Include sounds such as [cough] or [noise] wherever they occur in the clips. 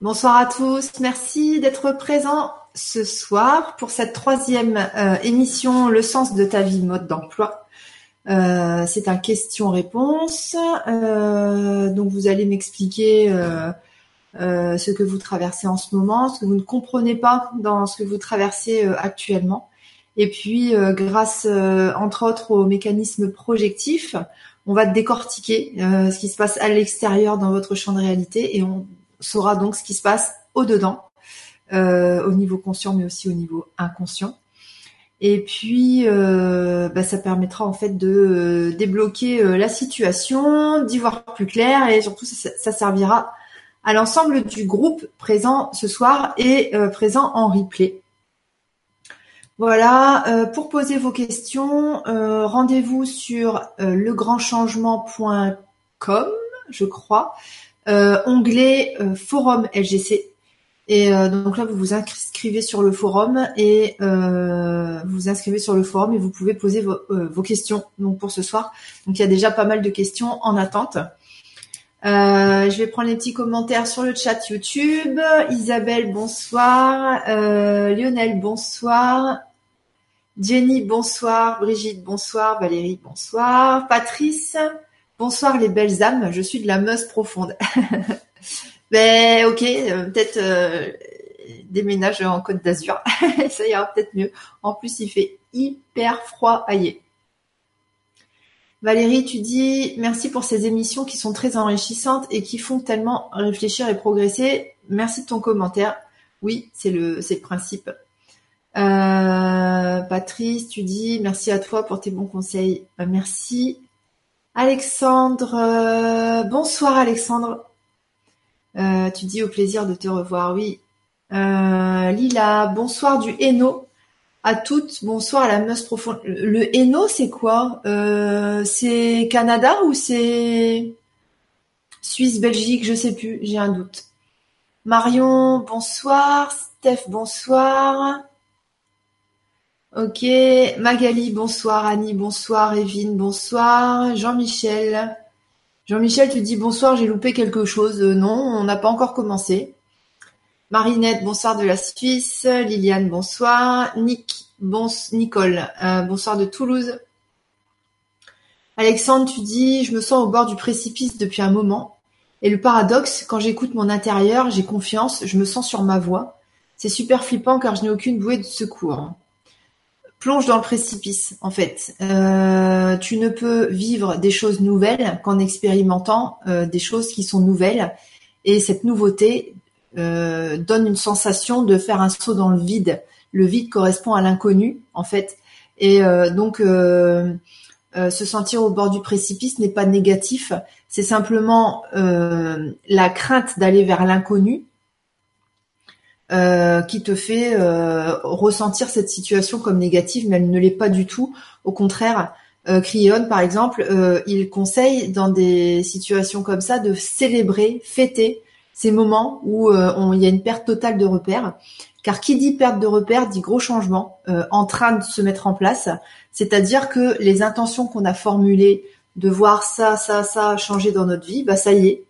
Bonsoir à tous. Merci d'être présents ce soir pour cette troisième euh, émission Le sens de ta vie, mode d'emploi. Euh, c'est un question-réponse. Euh, donc vous allez m'expliquer ce que vous traversez en ce moment, ce que vous ne comprenez pas dans ce que vous traversez actuellement. Et puis, grâce, entre autres, aux mécanismes projectifs, on va décortiquer ce qui se passe à l'extérieur dans votre champ de réalité et on saura donc ce qui se passe au-dedans, euh, au niveau conscient, mais aussi au niveau inconscient. Et puis, euh, bah, ça permettra en fait de euh, débloquer la situation, d'y voir plus clair, et surtout ça, servira à l'ensemble du groupe présent ce soir et présent en replay. Voilà, pour poser vos questions, rendez-vous sur legrandchangement.com, je crois. Euh, onglet euh, forum LGC. Et euh, donc là, vous vous inscrivez sur le forum et vous vous inscrivez sur le forum et vous pouvez poser vos, questions donc pour ce soir. Donc il y a déjà pas mal de questions en attente. je vais prendre les petits commentaires sur le chat YouTube. Isabelle, bonsoir. Lionel, bonsoir. Jenny, bonsoir. Brigitte, bonsoir. Valérie, bonsoir. Patrice, Bonsoir les belles âmes, je suis de la Meuse profonde. [laughs] ben ok, euh, peut-être euh, déménage en Côte d'Azur, [laughs] ça ira peut-être mieux. En plus, il fait hyper froid aillé. Valérie, tu dis merci pour ces émissions qui sont très enrichissantes et qui font tellement réfléchir et progresser. Merci de ton commentaire. Oui, c'est le, le principe. Euh, Patrice, tu dis merci à toi pour tes bons conseils. merci. Alexandre, euh, bonsoir Alexandre. Euh, tu dis au plaisir de te revoir, oui. Euh, Lila, bonsoir du Hainaut à toutes. Bonsoir à la Meuse profonde. Le Hainaut, c'est quoi? C'est Canada ou c'est Suisse, Belgique? Je sais plus, j'ai un doute. Marion, bonsoir. Steph, bonsoir. Ok, Magali, bonsoir. Annie, bonsoir. Evine, bonsoir. Jean-Michel. Jean-Michel, tu dis bonsoir, j'ai loupé quelque chose. Euh, non, on n'a pas encore commencé. Marinette, bonsoir de la Suisse. Liliane, bonsoir. Nick, Nicole, euh, bonsoir de Toulouse. Alexandre, tu dis, je me sens au bord du précipice depuis un moment. Et le paradoxe, quand j'écoute mon intérieur, j'ai confiance, je me sens sur ma voie. C'est super flippant car je n'ai aucune bouée de secours plonge dans le précipice en fait. Euh, tu ne peux vivre des choses nouvelles qu'en expérimentant euh, des choses qui sont nouvelles. Et cette nouveauté euh, donne une sensation de faire un saut dans le vide. Le vide correspond à l'inconnu en fait. Et donc se sentir au bord du précipice n'est pas négatif. C'est simplement la crainte d'aller vers l'inconnu euh, qui te fait euh, ressentir cette situation comme négative, mais elle ne l'est pas du tout. Au contraire, euh, par exemple, euh, il conseille dans des situations comme ça de célébrer, fêter ces moments où il y a une perte totale de repères. Car qui dit perte de repères dit gros changement en train de se mettre en place. C'est-à-dire que les intentions qu'on a formulées de voir ça, ça, ça changer dans notre vie, bah ça y est,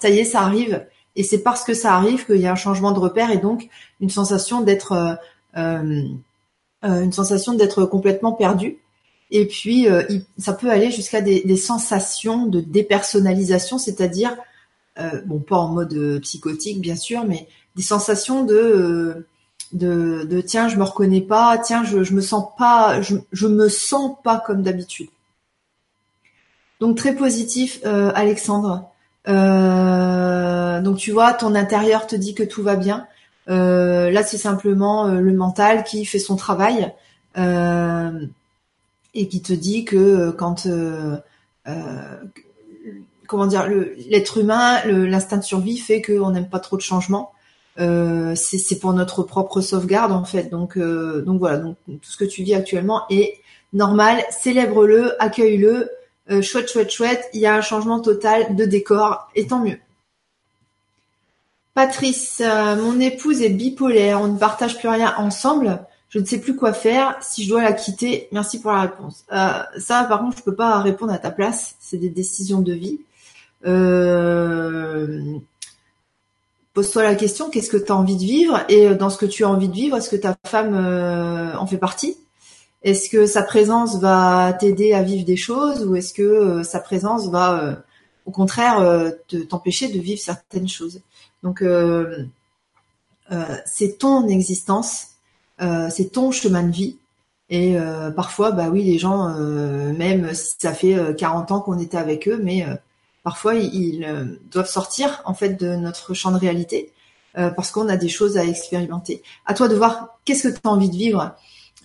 ça y est, ça arrive et c'est parce que ça arrive qu'il y a un changement de repère et donc une sensation d'être euh, euh, euh une sensation d'être complètement perdu. Et puis euh, ça peut aller jusqu'à des, sensations de dépersonnalisation, c'est-à-dire bon pas en mode psychotique bien sûr, mais des sensations de de, de tiens je me reconnais pas, tiens je, je me sens pas, je, je me sens pas comme d'habitude. Donc très positif, Alexandre. Euh, donc tu vois, ton intérieur te dit que tout va bien. Euh, là, c'est simplement euh, le mental qui fait son travail et qui te dit que quand comment dire, l'être humain, l'instinct de survie fait qu'on n'aime pas trop de changements. Euh, c'est pour notre propre sauvegarde en fait. Donc, donc voilà, donc tout ce que tu vis actuellement est normal. Célèbre-le, accueille-le, euh, chouette, chouette, chouette, il y a un changement total de décor, et tant mieux. Patrice, euh, mon épouse est bipolaire, on ne partage plus rien ensemble, je ne sais plus quoi faire, si je dois la quitter, merci pour la réponse. Euh, ça, par contre, je peux pas répondre à ta place, c'est des décisions de vie. pose-toi la question, qu'est-ce que tu as envie de vivre? Et dans ce que tu as envie de vivre, est-ce que ta femme en fait partie? Est-ce que sa présence va t'aider à vivre des choses ou est-ce que sa présence va au contraire t'empêcher de vivre certaines choses? Donc c'est ton existence, c'est ton chemin de vie et euh, parfois, bah oui, les gens, euh, même si ça fait 40 euh, ans qu'on était avec eux, mais parfois ils, doivent sortir en fait de notre champ de réalité parce qu'on a des choses à expérimenter. À toi de voir qu'est-ce que tu as envie de vivre?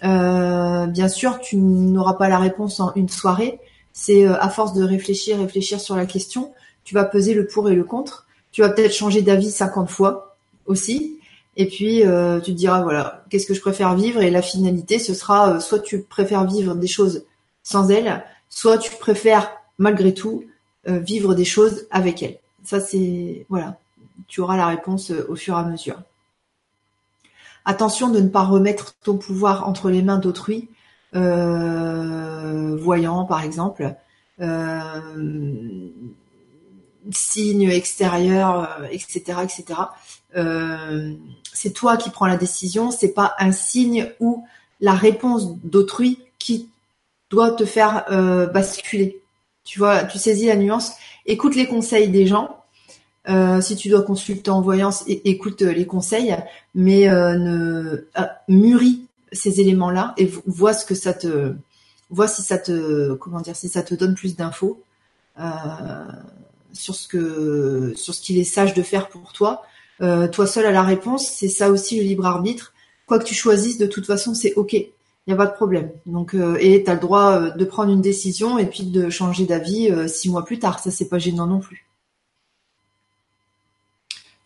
Bien sûr, tu n'auras pas la réponse en une soirée. C'est à force de réfléchir, réfléchir sur la question, tu vas peser le pour et le contre. Tu vas peut-être changer d'avis 50 fois aussi. Et puis euh, tu te diras voilà, qu'est-ce que je préfère vivre? Et la finalité, ce sera euh, soit tu préfères vivre des choses sans elle, soit tu préfères malgré tout euh, vivre des choses avec elle. Ça c'est voilà, tu auras la réponse au fur et à mesure. Attention de ne pas remettre ton pouvoir entre les mains d'autrui, voyant par exemple, signes extérieurs, etc., etc c'est toi qui prends la décision, c'est pas un signe ou la réponse d'autrui qui doit te faire euh, basculer. Tu vois, tu saisis la nuance. Écoute les conseils des gens. Euh, si tu dois consulter en voyance, écoute les conseils, mais euh, ne mûris ces éléments-là et vois ce que ça te, vois si ça te, comment dire, si ça te donne plus d'infos sur ce que, sur ce qu'il est sage de faire pour toi euh, toi seul à la réponse, c'est ça aussi le libre arbitre. Quoi que tu choisisses, de toute façon, c'est ok. Il n'y a pas de problème. Donc, euh, et tu as le droit euh, de prendre une décision et puis de changer d'avis six mois plus tard. Ça, c'est pas gênant non plus.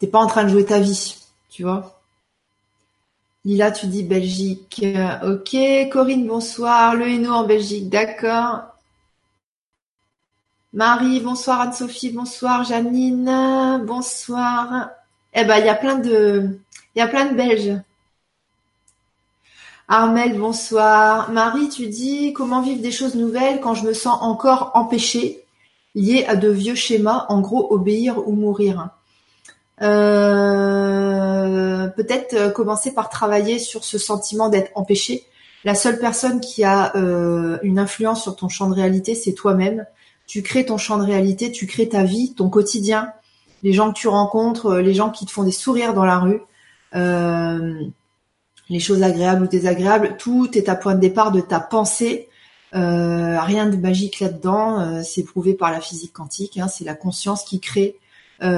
T'es pas en train de jouer ta vie, tu vois. Lila, tu dis Belgique. Ok. Corinne, bonsoir. Le Hainaut en Belgique, d'accord. Marie, bonsoir. Anne-Sophie, bonsoir. Janine, bonsoir. Eh ben, il y a plein de, il y a plein de Belges. Armel, bonsoir. Marie, tu dis comment vivre des choses nouvelles quand je me sens encore empêchée, liée à de vieux schémas, en gros obéir ou mourir. Euh, peut-être euh, commencer par travailler sur ce sentiment d'être empêché. La seule personne qui a euh, une influence sur ton champ de réalité, c'est toi-même. Tu crées ton champ de réalité, tu crées ta vie, ton quotidien, les gens que tu rencontres, euh, les gens qui te font des sourires dans la rue, euh, les choses agréables ou désagréables, tout est à point de départ de ta pensée. Rien de magique là-dedans, c'est prouvé par la physique quantique. Hein, c'est la conscience qui crée,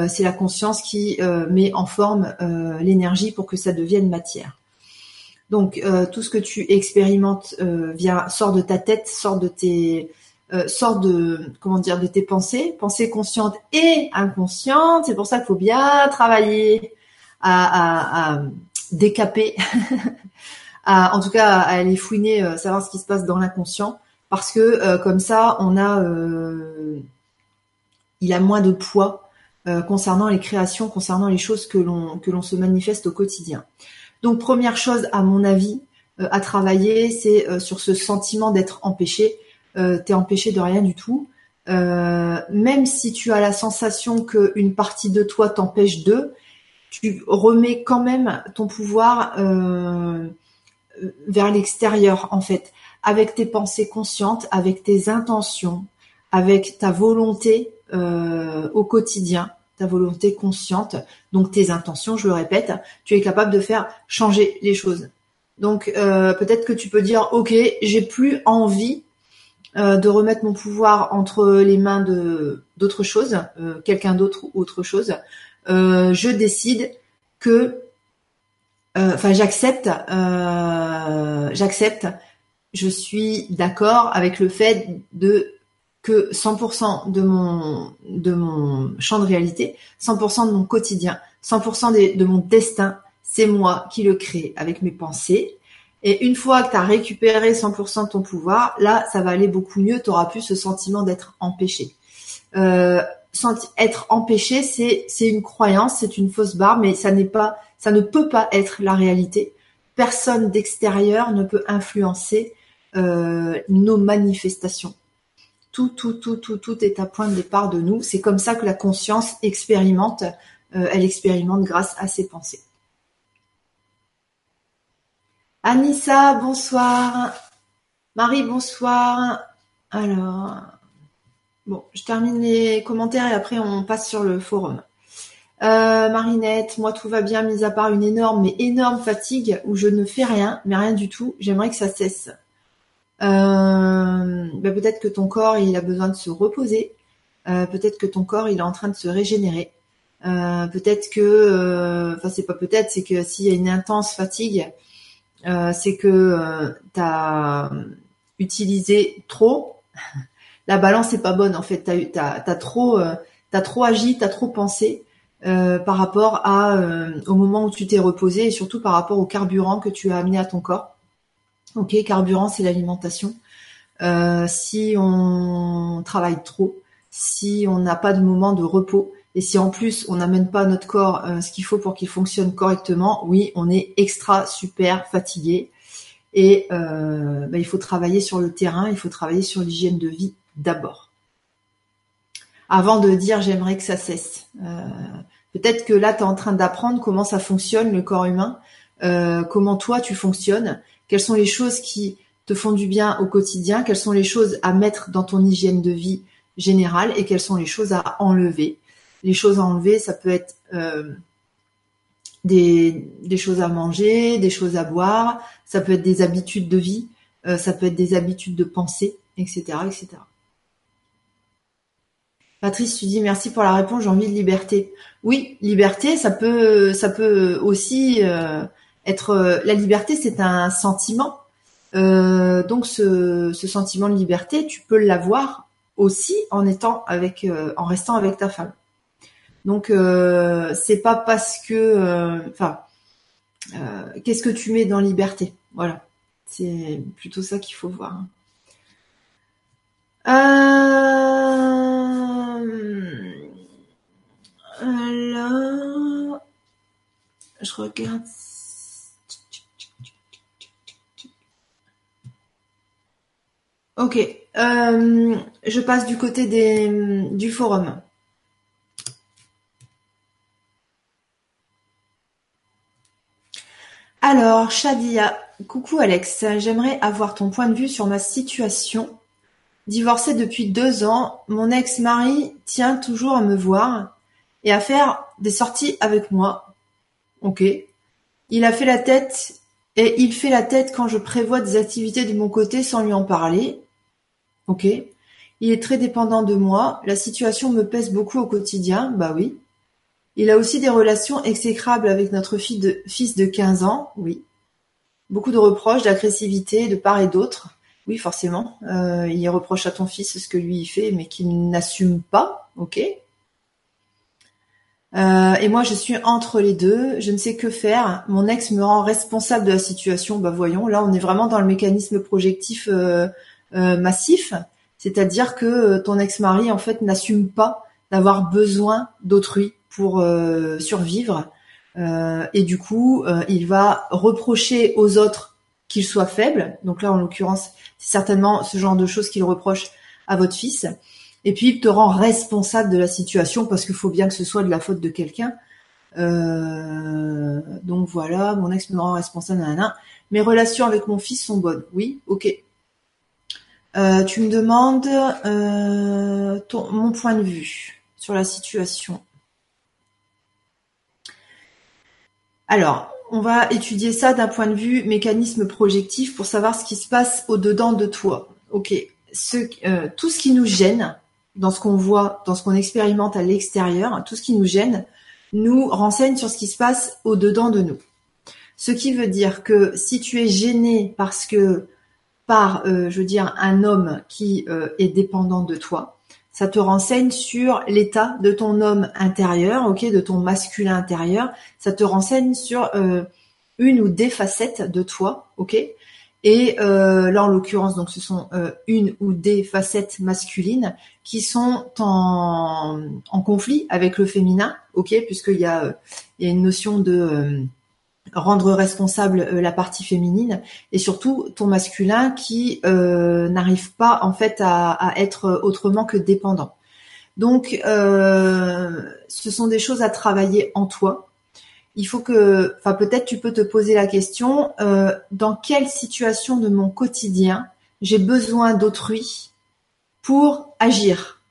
c'est la conscience qui met en forme l'énergie pour que ça devienne matière. Donc tout ce que tu expérimentes vient sort de ta tête, sort de tes euh, sort de tes pensées, pensées conscientes et inconscientes. C'est pour ça qu'il faut bien travailler à, décaper, [laughs] en tout cas à aller fouiner, euh, savoir ce qui se passe dans l'inconscient, parce que euh, comme ça, on a, il a moins de poids concernant les créations, concernant les choses que l'on que l'on se manifeste au quotidien. Donc première chose, à mon avis, à travailler, c'est sur ce sentiment d'être empêché euh, t'es empêché de rien du tout. Euh, même si tu as la sensation qu'une partie de toi t'empêche de, tu remets quand même ton pouvoir euh, vers l'extérieur en fait, avec tes pensées conscientes, avec tes intentions, avec ta volonté au quotidien, ta volonté consciente, donc tes intentions, je le répète, tu es capable de faire changer les choses. Donc peut-être que tu peux dire ok, j'ai plus envie euh, de remettre mon pouvoir entre les mains de d'autres choses, euh, quelqu'un d'autre ou autre chose, euh, je décide que, enfin j'accepte, j'accepte, je suis d'accord avec le fait de que 100% de mon de mon champ de réalité, 100% de mon quotidien, 100% de mon destin, c'est moi qui le crée avec mes pensées, et une fois que tu as récupéré 100% de ton pouvoir, là, ça va aller beaucoup mieux. Tu auras plus ce sentiment d'être empêché. Euh, être empêché, c'est une croyance, c'est une fausse barre, mais ça n'est pas, ça ne peut pas être la réalité. Personne d'extérieur ne peut influencer euh, nos manifestations. Tout, tout, tout, tout, tout est à point de départ de nous. C'est comme ça que la conscience expérimente elle expérimente grâce à ses pensées. Anissa, bonsoir. Marie, bonsoir. Alors, bon, je termine les commentaires et après on passe sur le forum. Euh, Marinette, moi tout va bien, mis à part une énorme, mais énorme fatigue où je ne fais rien, mais rien du tout. J'aimerais que ça cesse. Euh, ben, peut-être que ton corps il a besoin de se reposer. Euh, peut-être que ton corps il est en train de se régénérer. peut-être que, enfin c'est pas peut-être, c'est que s'il y a une intense fatigue, euh, c'est que euh, tu as utilisé trop. [laughs] La balance est pas bonne en fait. T'as as, trop, euh, as trop agi, t'as trop pensé par rapport au moment où tu t'es reposé et surtout par rapport au carburant que tu as amené à ton corps. Ok, carburant c'est l'alimentation. si on travaille trop, si on n'a pas de moment de repos, et si en plus on n'amène pas notre corps euh, ce qu'il faut pour qu'il fonctionne correctement, oui, on est extra super fatigué. Et euh, bah, il faut travailler sur le terrain, il faut travailler sur l'hygiène de vie d'abord. Avant de dire j'aimerais que ça cesse. Euh, peut-être que là, tu es en train d'apprendre comment ça fonctionne, le corps humain, comment toi tu fonctionnes, quelles sont les choses qui te font du bien au quotidien, quelles sont les choses à mettre dans ton hygiène de vie générale? Et quelles sont les choses à enlever? Les choses à enlever, ça peut être euh, des, choses à manger, des choses à boire, ça peut être des habitudes de vie, euh, ça peut être des habitudes de pensée, etc., etc. Patrice, tu dis merci pour la réponse, j'ai envie de liberté. Oui, liberté, ça peut, ça peut aussi euh, être. La liberté, c'est un sentiment. donc, ce, sentiment de liberté, tu peux l'avoir aussi en étant avec, en restant avec ta femme. Donc euh, c'est pas parce que, euh, enfin, euh, qu'est-ce que tu mets dans liberté? Voilà, c'est plutôt ça qu'il faut voir. alors, je regarde. Ok, je passe du côté des, du forum. Alors, Shadia, coucou Alex, j'aimerais avoir ton point de vue sur ma situation. Divorcée depuis deux ans, mon ex-mari tient toujours à me voir et à faire des sorties avec moi. Ok. Il a fait la tête et il fait la tête quand je prévois des activités de mon côté sans lui en parler. Ok. Il est très dépendant de moi. La situation me pèse beaucoup au quotidien. Bah oui. Il a aussi des relations exécrables avec notre fils de quinze ans, oui. Beaucoup de reproches, d'agressivité de part et d'autre. Oui, forcément. Euh, il reproche à ton fils ce que lui fait, mais qu'il n'assume pas. Ok. Euh, et moi, je suis entre les deux. Je ne sais que faire. Mon ex me rend responsable de la situation. Bah voyons, là, on est vraiment dans le mécanisme projectif euh, massif. C'est-à-dire que ton ex-mari, en fait, n'assume pas d'avoir besoin d'autrui pour euh, survivre. Euh, et du coup, euh, il va reprocher aux autres qu'ils soient faibles. Donc là, en l'occurrence, c'est certainement ce genre de choses qu'il reproche à votre fils. Et puis, il te rend responsable de la situation parce qu'il faut bien que ce soit de la faute de quelqu'un. donc voilà, mon ex me rend responsable. Nanana. Mes relations avec mon fils sont bonnes. Oui, ok. Tu me demandes ton, mon point de vue sur la situation. Alors, on va étudier ça d'un point de vue mécanisme projectif pour savoir ce qui se passe au-dedans de toi. Ok, euh, tout ce qui nous gêne dans ce qu'on voit, dans ce qu'on expérimente à l'extérieur, tout ce qui nous gêne, nous renseigne sur ce qui se passe au-dedans de nous. Ce qui veut dire que si tu es gêné parce que par, euh, je veux dire, un homme qui euh, est dépendant de toi, ça te renseigne sur l'état de ton homme intérieur, ok, de ton masculin intérieur. Ça te renseigne sur euh, une ou des facettes de toi, ok. Et là, en l'occurrence, donc ce sont une ou des facettes masculines qui sont en, en conflit avec le féminin, ok, puisqu'il y a, il y a une notion de rendre responsable euh, la partie féminine et surtout ton masculin qui euh, n'arrive pas en fait à, être autrement que dépendant. Donc, ce sont des choses à travailler en toi. Il faut que, enfin peut-être tu peux te poser la question, dans quelle situation de mon quotidien j'ai besoin d'autrui pour agir?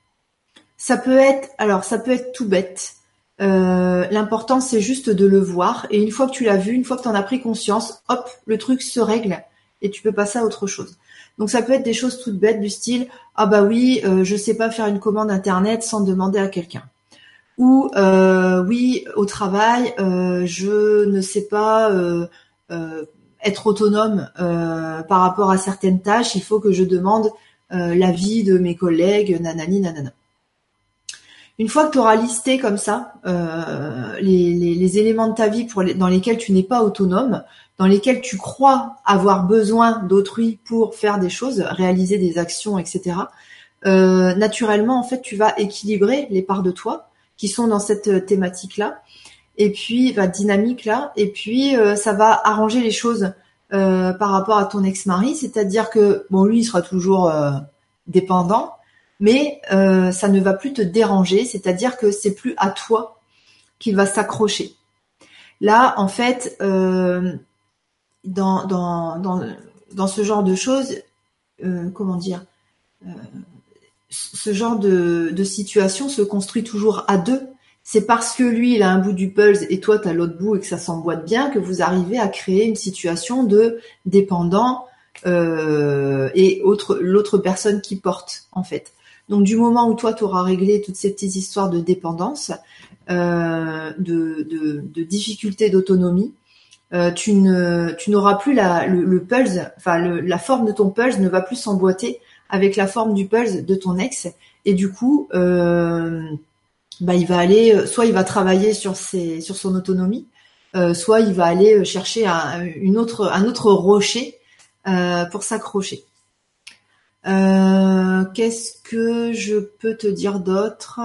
Ça peut être, alors ça peut être tout bête. Euh, l'important c'est juste de le voir et une fois que tu l'as vu, une fois que tu en as pris conscience, hop, le truc se règle et tu peux passer à autre chose. Donc ça peut être des choses toutes bêtes du style ah bah oui, euh, je sais pas faire une commande internet sans demander à quelqu'un. Ou euh, oui, au travail, je ne sais pas être autonome par rapport à certaines tâches, il faut que je demande l'avis de mes collègues, nanani nanana. Une fois que tu auras listé comme ça euh, les, éléments de ta vie pour dans lesquels tu n'es pas autonome, dans lesquels tu crois avoir besoin d'autrui pour faire des choses, réaliser des actions, etc. Euh, naturellement, en fait, tu vas équilibrer les parts de toi qui sont dans cette thématique-là, et puis va dynamique là, et puis euh, ça va arranger les choses par rapport à ton ex-mari, c'est-à-dire que bon, lui, il sera toujours dépendant, mais euh, ça ne va plus te déranger, c'est-à-dire que c'est plus à toi qu'il va s'accrocher. Là, en fait, euh, dans, ce genre de choses, euh, comment dire, ce genre de, situation se construit toujours à deux. C'est parce que lui, il a un bout du puzzle et toi, tu as l'autre bout et que ça s'emboîte bien que vous arrivez à créer une situation de dépendant et autre l'autre personne qui porte, en fait. Donc du moment où toi, tu auras réglé toutes ces petites histoires de dépendance, euh, de, de, difficultés d'autonomie, euh, tu ne tu n'auras plus la, le, pulse, enfin la forme de ton pulse ne va plus s'emboîter avec la forme du pulse de ton ex, et du coup, euh, bah, il va aller, soit il va travailler sur ses sur son autonomie, soit il va aller chercher un, une autre un autre rocher pour s'accrocher. Euh, qu'est-ce que je peux te dire d'autre?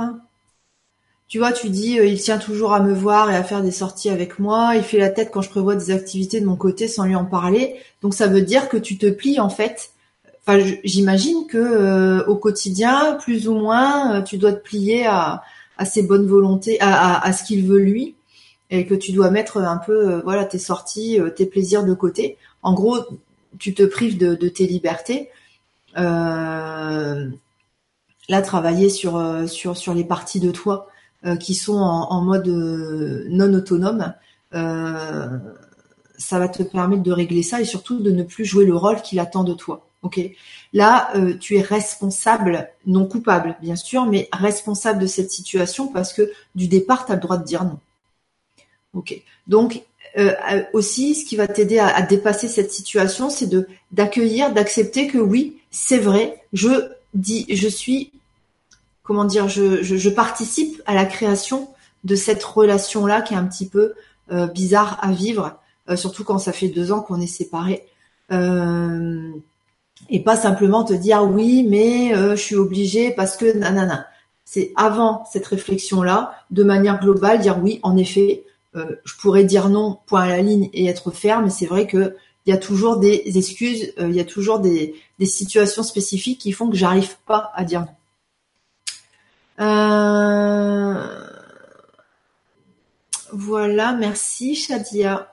Tu vois, tu dis, euh, il tient toujours à me voir et à faire des sorties avec moi. Il fait la tête quand je prévois des activités de mon côté sans lui en parler. Donc ça veut dire que tu te plies en fait. Enfin, j'imagine que euh, au quotidien, plus ou moins, tu dois te plier à, ses bonnes volontés, à, ce qu'il veut lui, et que tu dois mettre un peu, voilà, tes sorties, tes plaisirs de côté. En gros, tu te prives de tes libertés là, travailler sur, euh, sur, sur les parties de toi euh, qui sont en, mode non autonome, ça va te permettre de régler ça et surtout de ne plus jouer le rôle qu'il attend de toi. Ok? Là, tu es responsable, non coupable, bien sûr, mais responsable de cette situation parce que du départ, tu as le droit de dire non. Ok? Donc, aussi, ce qui va t'aider à, dépasser cette situation, c'est de d'accueillir, d'accepter que oui, c'est vrai, je dis, je suis, comment dire, je, je, participe à la création de cette relation-là qui est un petit peu euh, bizarre à vivre, euh, surtout quand ça fait deux ans qu'on est séparés. Euh, et pas simplement te dire oui, mais je suis obligée parce que nanana. C'est avant cette réflexion-là, de manière globale, dire oui, en effet, je pourrais dire non, point à la ligne et être ferme. Mais c'est vrai que il y a toujours des excuses, il y a toujours des, des situations spécifiques qui font que j'arrive pas à dire non. Euh, voilà, merci Shadia.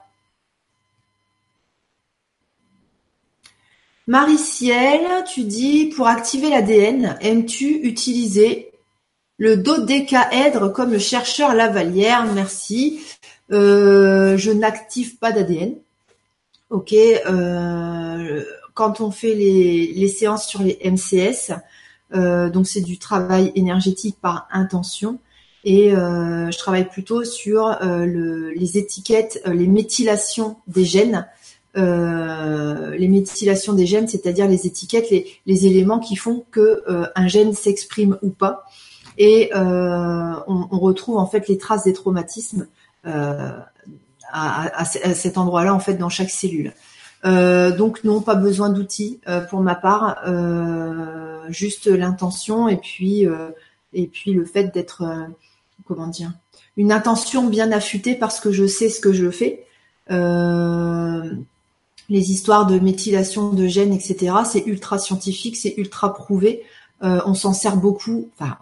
Marie-Ciel, tu dis pour activer l'ADN, aimes-tu utiliser le dodécaèdre comme le chercheur Lavalière Merci. Euh, je n'active pas d'ADN. Ok. Euh, quand on fait les, séances sur les MCS, euh, donc c'est du travail énergétique par intention. Et euh, je travaille plutôt sur euh, les étiquettes, les méthylations des gènes. les méthylations des gènes, c'est-à-dire les étiquettes, les, éléments qui font que un gène s'exprime ou pas. Et on, retrouve en fait les traces des traumatismes à, cet endroit-là en fait dans chaque cellule. Euh, donc non, pas besoin d'outils euh, pour ma part, euh, juste l'intention et puis et puis le fait d'être comment dire une intention bien affûtée parce que je sais ce que je fais. les histoires de méthylation de gènes, etc. C'est ultra scientifique, c'est ultra prouvé. on s'en sert beaucoup. Enfin,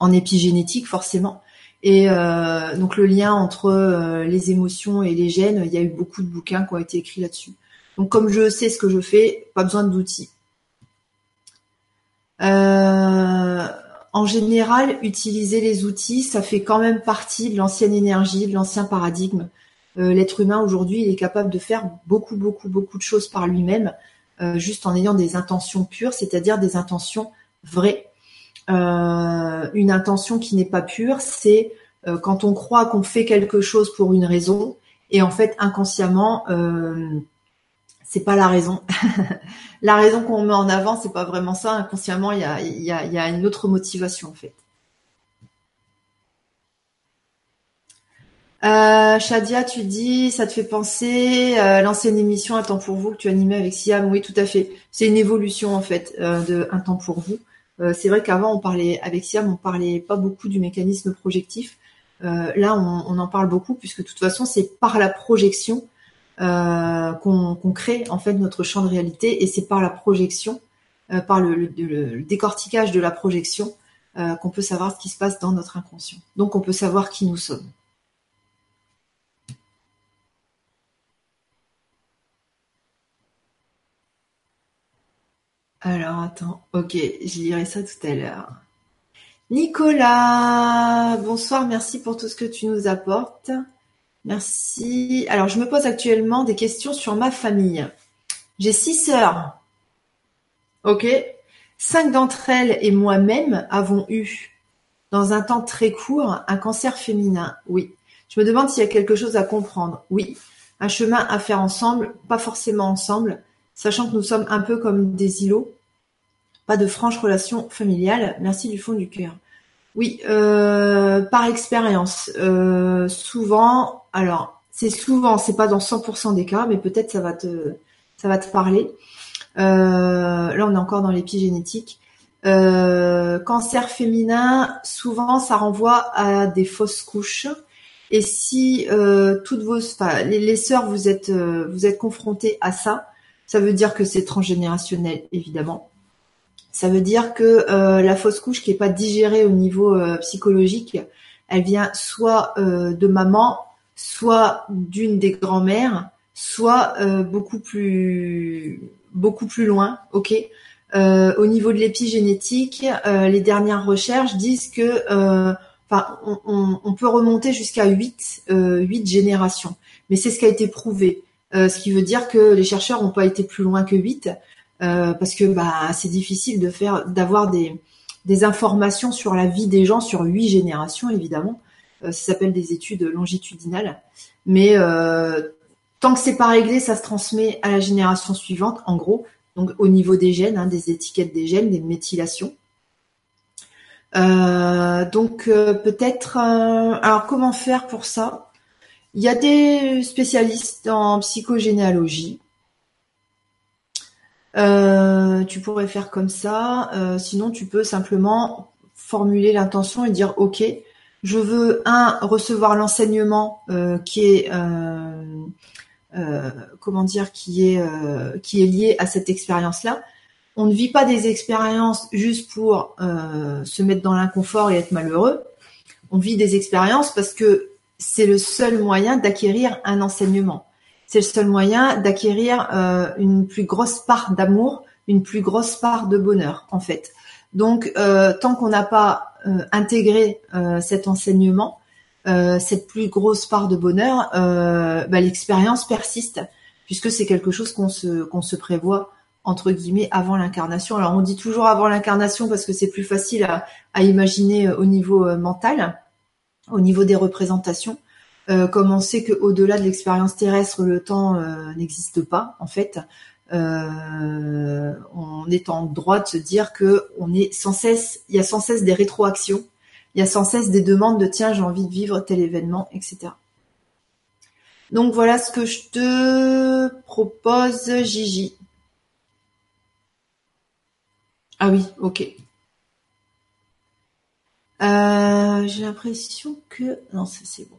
en épigénétique forcément. Et euh, donc le lien entre euh, les émotions et les gènes, il y a eu beaucoup de bouquins qui ont été écrits là-dessus. Donc comme je sais ce que je fais, pas besoin d'outils. Euh, en général, utiliser les outils, ça fait quand même partie de l'ancienne énergie, de l'ancien paradigme. L'être humain aujourd'hui, il est capable de faire beaucoup, beaucoup, beaucoup de choses par lui-même, juste en ayant des intentions pures, c'est-à-dire des intentions vraies. Euh, une intention qui n'est pas pure, c'est euh, quand on croit qu'on fait quelque chose pour une raison et en fait inconsciemment euh, c'est pas la raison. [laughs] la raison qu'on met en avant, c'est pas vraiment ça. Inconsciemment, il y a, une autre motivation en fait. Euh, Shadia, tu dis, ça te fait penser à l'ancienne émission Un temps pour vous que tu animais avec Siam. Oui, tout à fait. C'est une évolution en fait de Un temps pour vous. Euh, c'est vrai qu'avant, on parlait avec Siam, on parlait pas beaucoup du mécanisme projectif. Euh, là, on, en parle beaucoup puisque de toute façon, c'est par la projection euh, qu'on crée en fait notre champ de réalité et c'est par la projection, par le, décortiquage de la projection qu'on peut savoir ce qui se passe dans notre inconscient. Donc, on peut savoir qui nous sommes. Alors attends, ok, je lirai ça tout à l'heure. Nicolas, bonsoir, merci pour tout ce que tu nous apportes. Merci. Alors je me pose actuellement des questions sur ma famille. J'ai six sœurs. Ok. Cinq d'entre elles et moi-même avons eu, dans un temps très court, un cancer féminin. Oui. Je me demande s'il y a quelque chose à comprendre. Oui. Un chemin à faire ensemble, pas forcément ensemble, sachant que nous sommes un peu comme des îlots, pas de franche relation familiale. Merci du fond du cœur. Oui, euh, par expérience, euh, souvent, alors c'est souvent, c'est pas dans 100% des cas, mais peut-être ça va te, ça va te parler. Euh, là, on est encore dans l'épigénétique. cancer féminin, souvent, ça renvoie à des fausses couches. Et si toutes vos, enfin, les, les sœurs, vous êtes, vous êtes confrontées à ça, ça veut dire que c'est transgénérationnel, évidemment. Ça veut dire que euh, la fausse couche qui est pas digérée au niveau euh, psychologique, elle vient soit euh, de maman, soit d'une des grand-mères, soit beaucoup plus beaucoup plus loin. Au niveau de l'épigénétique, les dernières recherches disent que on, peut remonter jusqu'à 8, 8 générations. Mais c'est ce qui a été prouvé. Euh, ce qui veut dire que les chercheurs n'ont pas été plus loin que 8, euh, parce que bah, c'est difficile de faire, d'avoir des, des informations sur la vie des gens sur huit générations, évidemment. Euh, ça s'appelle des études longitudinales. Mais tant que c'est pas réglé, ça se transmet à la génération suivante, en gros, donc au niveau des gènes, hein, des étiquettes des gènes, des méthylations. donc peut-être, alors comment faire pour ça? Il y a des spécialistes en psychogénéalogie. Euh, tu pourrais faire comme ça. Euh, sinon, tu peux simplement formuler l'intention et dire OK, je veux un recevoir l'enseignement euh, qui est comment dire qui est qui est lié à cette expérience-là. On ne vit pas des expériences juste pour se mettre dans l'inconfort et être malheureux. On vit des expériences parce que c'est le seul moyen d'acquérir un enseignement. C'est le seul moyen d'acquérir euh, une plus grosse part d'amour, une plus grosse part de bonheur, en fait. Donc, euh, tant qu'on n'a pas euh, intégré cet enseignement, cette plus grosse part de bonheur, bah, l'expérience persiste, puisque c'est quelque chose qu'on se qu'on se prévoit entre guillemets avant l'incarnation. Alors on dit toujours avant l'incarnation parce que c'est plus facile à imaginer au niveau mental, au niveau des représentations. Euh, comme on sait qu'au-delà de l'expérience terrestre, le temps euh, n'existe pas, en fait, euh, on est en droit de se dire que on est sans cesse, il y a sans cesse des rétroactions, il y a sans cesse des demandes de tiens, j'ai envie de vivre tel événement, etc. Donc voilà ce que je te propose, Gigi. Ah oui, ok. Euh, j'ai l'impression que... Non, c'est bon.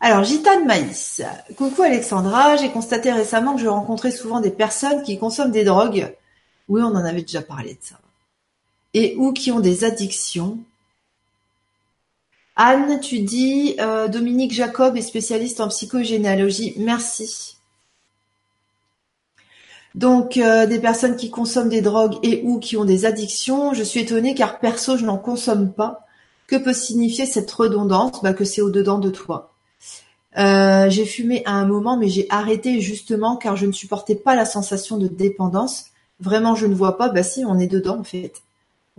Alors, Gitane Maïs. Coucou Alexandra, j'ai constaté récemment que je rencontrais souvent des personnes qui consomment des drogues. Oui, on en avait déjà parlé de ça. Et ou qui ont des addictions. Anne, tu dis euh, Dominique Jacob est spécialiste en psychogénéalogie. Merci. Donc, euh, des personnes qui consomment des drogues et ou qui ont des addictions, je suis étonnée car perso, je n'en consomme pas. Que peut signifier cette redondance? Bah, Que c'est au-dedans de toi. Euh, j'ai fumé à un moment, mais j'ai arrêté justement car je ne supportais pas la sensation de dépendance. Vraiment, je ne vois pas. Bah si, on est dedans en fait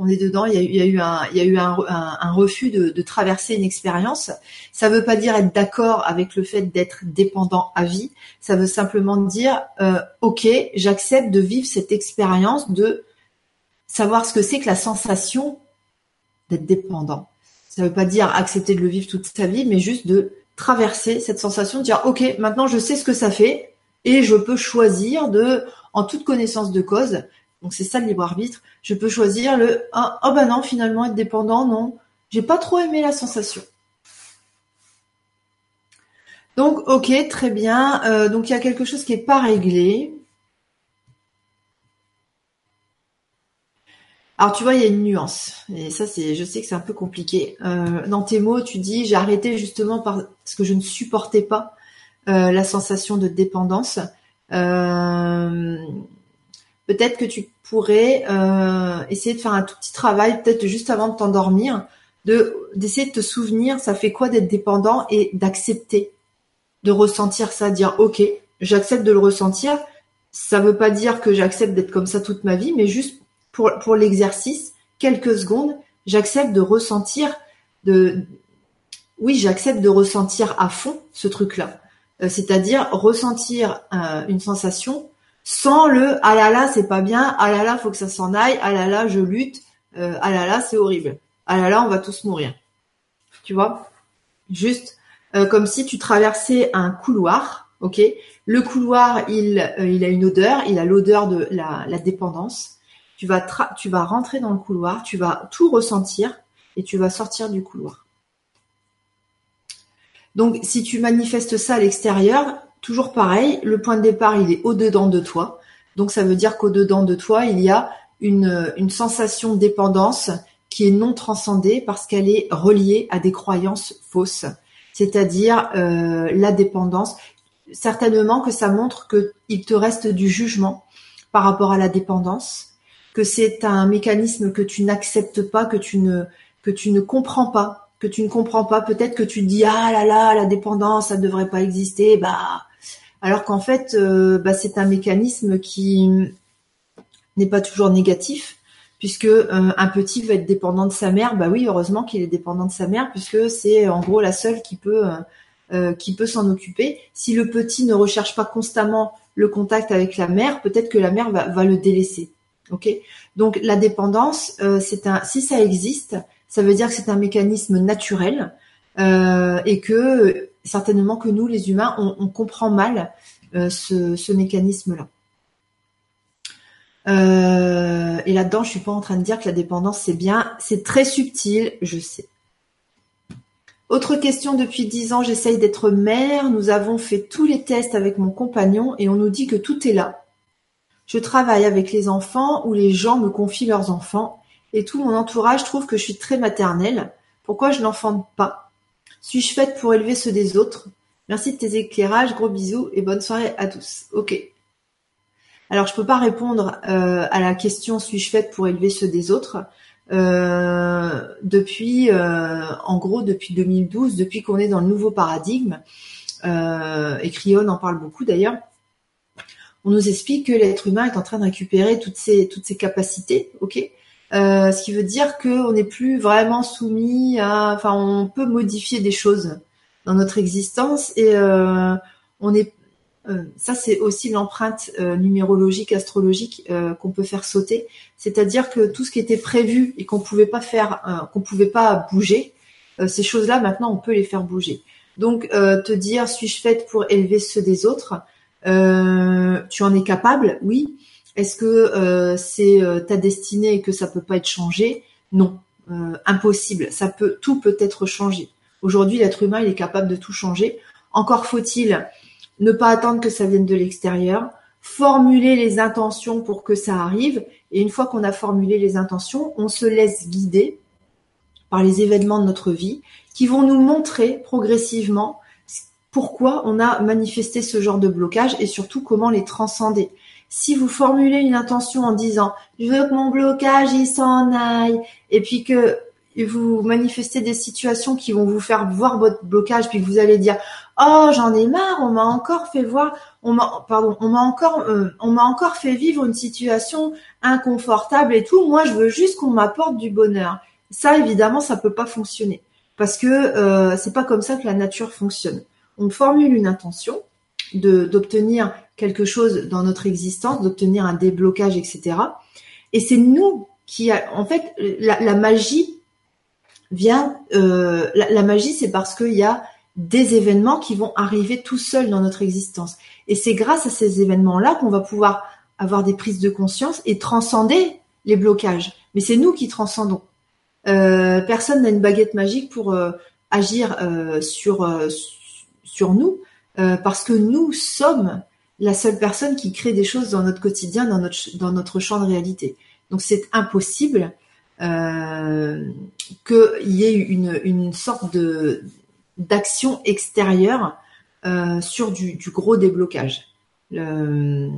on est dedans. Il y a, eu un, il y a eu un, refus de, traverser une expérience. Ça ne veut pas dire être d'accord avec le fait d'être dépendant à vie. Ça veut simplement dire, euh, ok, j'accepte de vivre cette expérience de savoir ce que c'est que la sensation d'être dépendant. Ça ne veut pas dire accepter de le vivre toute sa vie, mais juste de traverser cette sensation, de dire, ok, maintenant je sais ce que ça fait et je peux choisir de, en toute connaissance de cause, donc c'est ça le libre arbitre. Je peux choisir le oh bah non finalement être dépendant non j'ai pas trop aimé la sensation. Donc ok très bien euh, donc il y a quelque chose qui est pas réglé. Alors tu vois il y a une nuance et ça c'est je sais que c'est un peu compliqué. Euh, dans tes mots tu dis j'ai arrêté justement parce que je ne supportais pas euh, la sensation de dépendance. Euh, peut-être que tu pourrais essayer de faire un tout petit travail, peut-être juste avant de t'endormir, de d'essayer de te souvenir, ça fait quoi d'être dépendant et d'accepter, de ressentir ça, dire ok, j'accepte de le ressentir. Ça veut pas dire que j'accepte d'être comme ça toute ma vie, mais juste pour pour l'exercice, quelques secondes, j'accepte de ressentir, de oui, j'accepte de ressentir à fond ce truc-là, euh, c'est-à-dire ressentir euh, une sensation sans le ah là là c'est pas bien, ah là là faut que ça s'en aille, ah là là je lutte, euh, ah là là c'est horrible, ah là là on va tous mourir. Tu vois? Juste euh, comme si tu traversais un couloir, ok? Le couloir il euh, il a une odeur, il a l'odeur de la, la dépendance. Tu vas rentrer dans le couloir, tu vas tout ressentir et tu vas sortir du couloir. Donc si tu manifestes ça à l'extérieur, toujours pareil, le point de départ, il est au-dedans de toi. Donc ça veut dire qu'au-dedans de toi, il y a une, une sensation de dépendance qui est non transcendée parce qu'elle est reliée à des croyances fausses. C'est-à-dire euh, la dépendance. Certainement que ça montre qu'il te reste du jugement par rapport à la dépendance, que c'est un mécanisme que tu n'acceptes pas, que tu ne que tu ne comprends pas, que tu ne comprends pas. Peut-être que tu te dis ah là là la dépendance ça ne devrait pas exister. Bah alors qu'en fait, euh, bah, c'est un mécanisme qui n'est pas toujours négatif, puisque euh, un petit va être dépendant de sa mère. Bah oui, heureusement qu'il est dépendant de sa mère, puisque c'est en gros la seule qui peut euh, qui peut s'en occuper. Si le petit ne recherche pas constamment le contact avec la mère, peut-être que la mère va, le délaisser. Donc la dépendance, c'est un si ça existe, ça veut dire que c'est un mécanisme naturel et que certainement que nous, les humains, on, comprend mal euh, ce, mécanisme-là. Euh, et là-dedans, je suis pas en train de dire que la dépendance c'est bien, c'est très subtil, je sais. Autre question, depuis dix ans, j'essaye d'être mère. Nous avons fait tous les tests avec mon compagnon et on nous dit que tout est là. Je travaille avec les enfants ou les gens me confient leurs enfants et tout mon entourage trouve que je suis très maternelle. Pourquoi je n'enfante pas? Suis-je faite pour élever ceux des autres? Merci de tes éclairages, gros bisous et bonne soirée à tous. Ok. Alors je peux pas répondre euh, à la question suis-je faite pour élever ceux des autres? Euh, depuis, euh, en gros depuis 2012, depuis qu'on est dans le nouveau paradigme. et Crion en parle beaucoup d'ailleurs. On nous explique que l'être humain est en train de récupérer toutes ses toutes ses capacités, ok, euh, ce qui veut dire qu'on n'est plus vraiment soumis à, enfin, on peut modifier des choses dans notre existence et euh, on est, euh, ça c'est aussi l'empreinte numérologique, astrologique qu'on peut faire sauter. C'est-à-dire que tout ce qui était prévu et qu'on pouvait pas faire, qu'on pouvait pas bouger, ces choses-là maintenant on peut les faire bouger. Donc te dire suis-je faite pour élever ceux des autres, tu en es capable, oui. Est-ce que euh, c'est euh, ta destinée et que ça peut pas être changé? Non, euh, impossible. Ça peut, tout peut être changé. Aujourd'hui, l'être humain, il est capable de tout changer. Encore faut-il ne pas attendre que ça vienne de l'extérieur, formuler les intentions pour que ça arrive. Et une fois qu'on a formulé les intentions, on se laisse guider par les événements de notre vie, qui vont nous montrer progressivement pourquoi on a manifesté ce genre de blocage et surtout comment les transcender. Si vous formulez une intention en disant je veux que mon blocage il s'en aille et puis que vous manifestez des situations qui vont vous faire voir votre blocage puis que vous allez dire oh j'en ai marre on m'a encore fait voir on m'a pardon on m'a encore euh, on m'a encore fait vivre une situation inconfortable et tout moi je veux juste qu'on m'apporte du bonheur ça évidemment ça peut pas fonctionner. Parce que euh, c'est pas comme ça que la nature fonctionne on formule une intention d'obtenir quelque chose dans notre existence, d'obtenir un déblocage, etc. Et c'est nous qui, en fait, la, magie vient. Euh, la, magie, c'est parce qu'il y a des événements qui vont arriver tout seuls dans notre existence. Et c'est grâce à ces événements-là qu'on va pouvoir avoir des prises de conscience et transcender les blocages. Mais c'est nous qui transcendons. Euh, personne n'a une baguette magique pour euh, agir sur sur nous euh, parce que nous sommes la seule personne qui crée des choses dans notre quotidien, dans notre dans notre champ de réalité. Donc c'est impossible euh, qu'il y ait une, une sorte de d'action extérieure euh, sur du, du, gros déblocage. Le,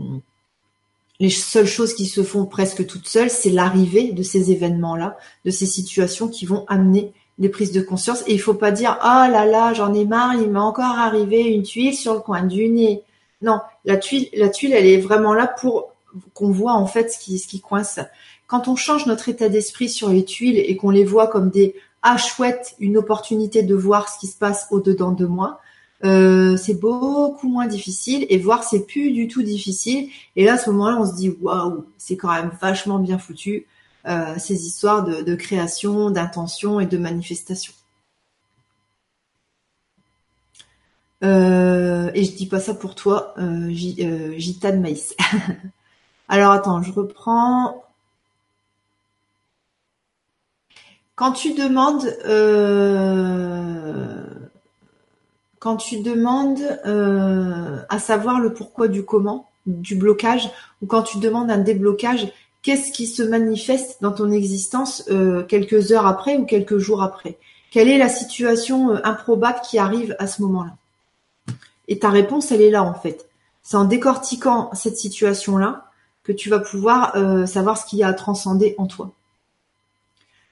les seules choses qui se font presque toutes seules, c'est l'arrivée de ces événements-là, de ces situations qui vont amener des prises de conscience. Et il faut pas dire oh là là, j'en ai marre, il m'a encore arrivé une tuile sur le coin du nez. Non, la tuile, la tuile, elle est vraiment là pour qu'on voit en fait ce qui, ce qui coince. Quand on change notre état d'esprit sur les tuiles et qu'on les voit comme des ah chouette, une opportunité de voir ce qui se passe au dedans de moi, euh, c'est beaucoup moins difficile et voir c'est plus du tout difficile. Et là, à ce moment-là, on se dit waouh, c'est quand même vachement bien foutu. Euh, ces histoires de, création, d'intention et de manifestation. Euh, et je dis pas ça pour toi, euh, Gita de maïs. [laughs] Alors attends, je reprends. Quand tu demandes, quand tu demandes à savoir le pourquoi du comment du blocage, ou quand tu demandes un déblocage, qu'est-ce qui se manifeste dans ton existence euh, quelques heures après ou quelques jours après? Quelle est la situation euh, improbable qui arrive à ce moment-là? Et ta réponse, elle est là en fait. C'est en décortiquant cette situation-là que tu vas pouvoir euh, savoir ce qu'il y a à transcender en toi.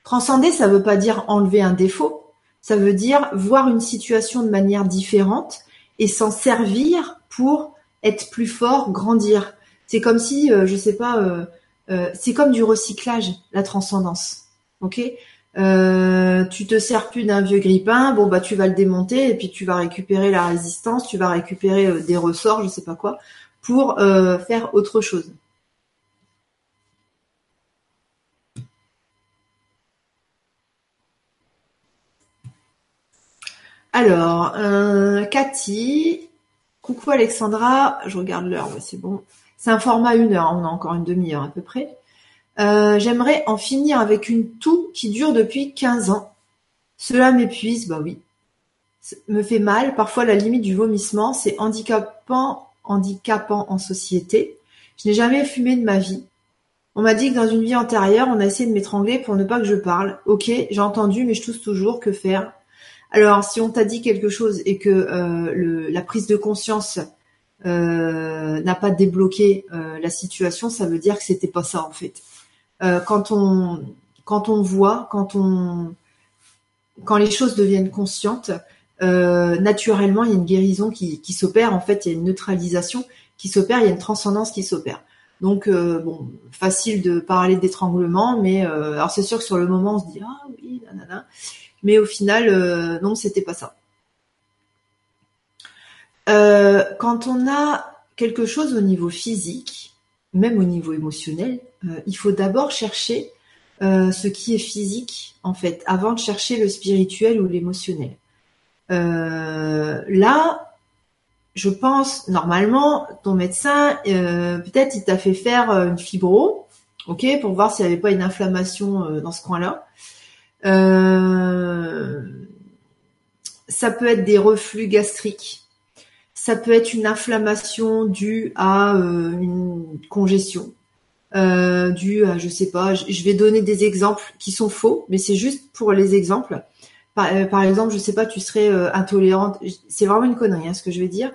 Transcender, ça ne veut pas dire enlever un défaut, ça veut dire voir une situation de manière différente et s'en servir pour être plus fort, grandir. C'est comme si, je sais pas, euh, c'est comme du recyclage, la transcendance. Ok? Euh, tu te sers plus d'un vieux grippin, bon bah tu vas le démonter et puis tu vas récupérer la résistance, tu vas récupérer euh, des ressorts, je sais pas quoi, pour faire autre chose. Alors, Cathy, coucou Alexandra, je regarde l'heure, c'est bon. C'est un format une heure, on a encore une demi-heure à peu près. Euh, j'aimerais en finir avec une toux qui dure depuis 15 ans. Cela m'épuise, bah oui. Me fait mal, parfois la limite du vomissement, c'est handicapant, handicapant en société. Je n'ai jamais fumé de ma vie. On m'a dit que dans une vie antérieure, on a essayé de m'étrangler pour ne pas que je parle. Ok, j'ai entendu, mais je tousse toujours. Que faire? Alors, si on t'a dit quelque chose et que euh, la prise de conscience n'a pas débloqué euh, la situation, ça veut dire que c'était pas ça en fait. Euh, quand on quand on voit, quand on quand les choses deviennent conscientes, naturellement il y a une guérison qui, qui s'opère. En fait, il y a une neutralisation qui s'opère, il y a une transcendance qui s'opère. Donc bon, facile de parler d'étranglement, mais alors c'est sûr que sur le moment on se dit ah oui, nanana, mais au final non, c'était pas ça. Euh, quand on a quelque chose au niveau physique, même au niveau émotionnel, euh, il faut d'abord chercher euh, ce qui est physique, en fait, avant de chercher le spirituel ou l'émotionnel. là, je pense, normalement, ton médecin, peut-être il t'a fait faire une fibro, ok, pour voir s'il n'y avait pas une inflammation dans ce coin-là. ça peut être des reflux gastriques ça peut être une inflammation due à euh, une congestion. euh, du, je sais pas, je vais donner des exemples qui sont faux, mais c'est juste pour les exemples. Par, exemple, je sais pas, tu serais intolérante. C'est vraiment une connerie, hein, ce que je vais dire.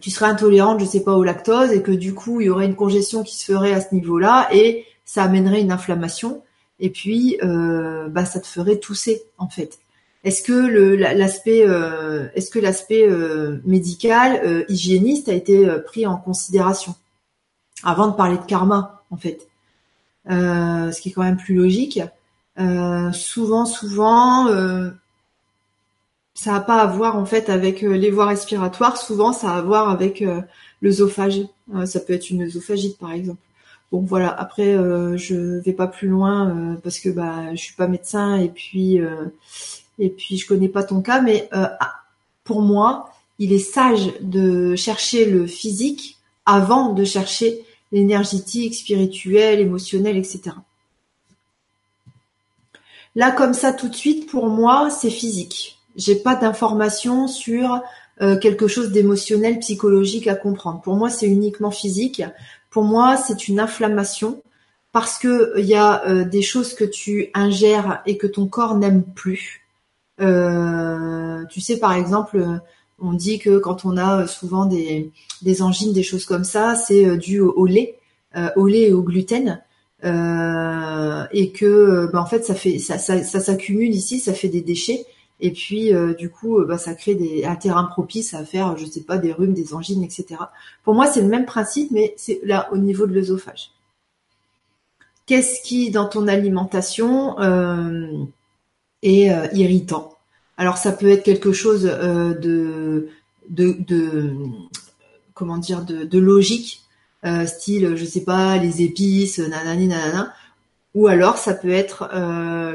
tu serais intolérante, je sais pas, au lactose et que du coup, il y aurait une congestion qui se ferait à ce niveau-là et ça amènerait une inflammation et puis euh, bah ça te ferait tousser en fait. Est-ce que l'aspect euh, est-ce que l'aspect euh, médical hygiéniste a été pris en considération avant de parler de karma en fait? Ce qui est quand même plus logique. Souvent souvent ça n'a pas à voir en fait avec les voies respiratoires. Souvent ça a à voir avec l'œsophage. Ça peut être une œsophagite par exemple. Bon voilà, après euh, je vais pas plus loin euh, parce que bah je suis pas médecin et puis euh, et puis je connais pas ton cas, mais euh, ah, pour moi, il est sage de chercher le physique avant de chercher l'énergétique, spirituel, émotionnel, etc. Là comme ça tout de suite, pour moi, c'est physique. J'ai pas d'informations sur quelque chose d'émotionnel, psychologique à comprendre. Pour moi, c'est uniquement physique. Pour moi, c'est une inflammation parce que il y a euh, des choses que tu ingères et que ton corps n'aime plus. Euh, tu sais, par exemple, on dit que quand on a souvent des, angines, des choses comme ça, c'est euh, dû au, lait, au lait et au gluten. et que bah, en fait ça fait ça, ça s'accumule ici, ça fait des déchets et puis euh, du coup, euh, bah, ça crée des, un terrain propice à faire, je sais pas, des rhumes, des angines, etc. Pour moi, c'est le même principe, mais c'est là au niveau de l'œsophage. Qu'est-ce qui, dans ton alimentation, euh, est irritant Alors, ça peut être quelque chose de, de, comment dire, de, logique, style, je sais pas, les épices, nanani, nanana. Ou alors, ça peut être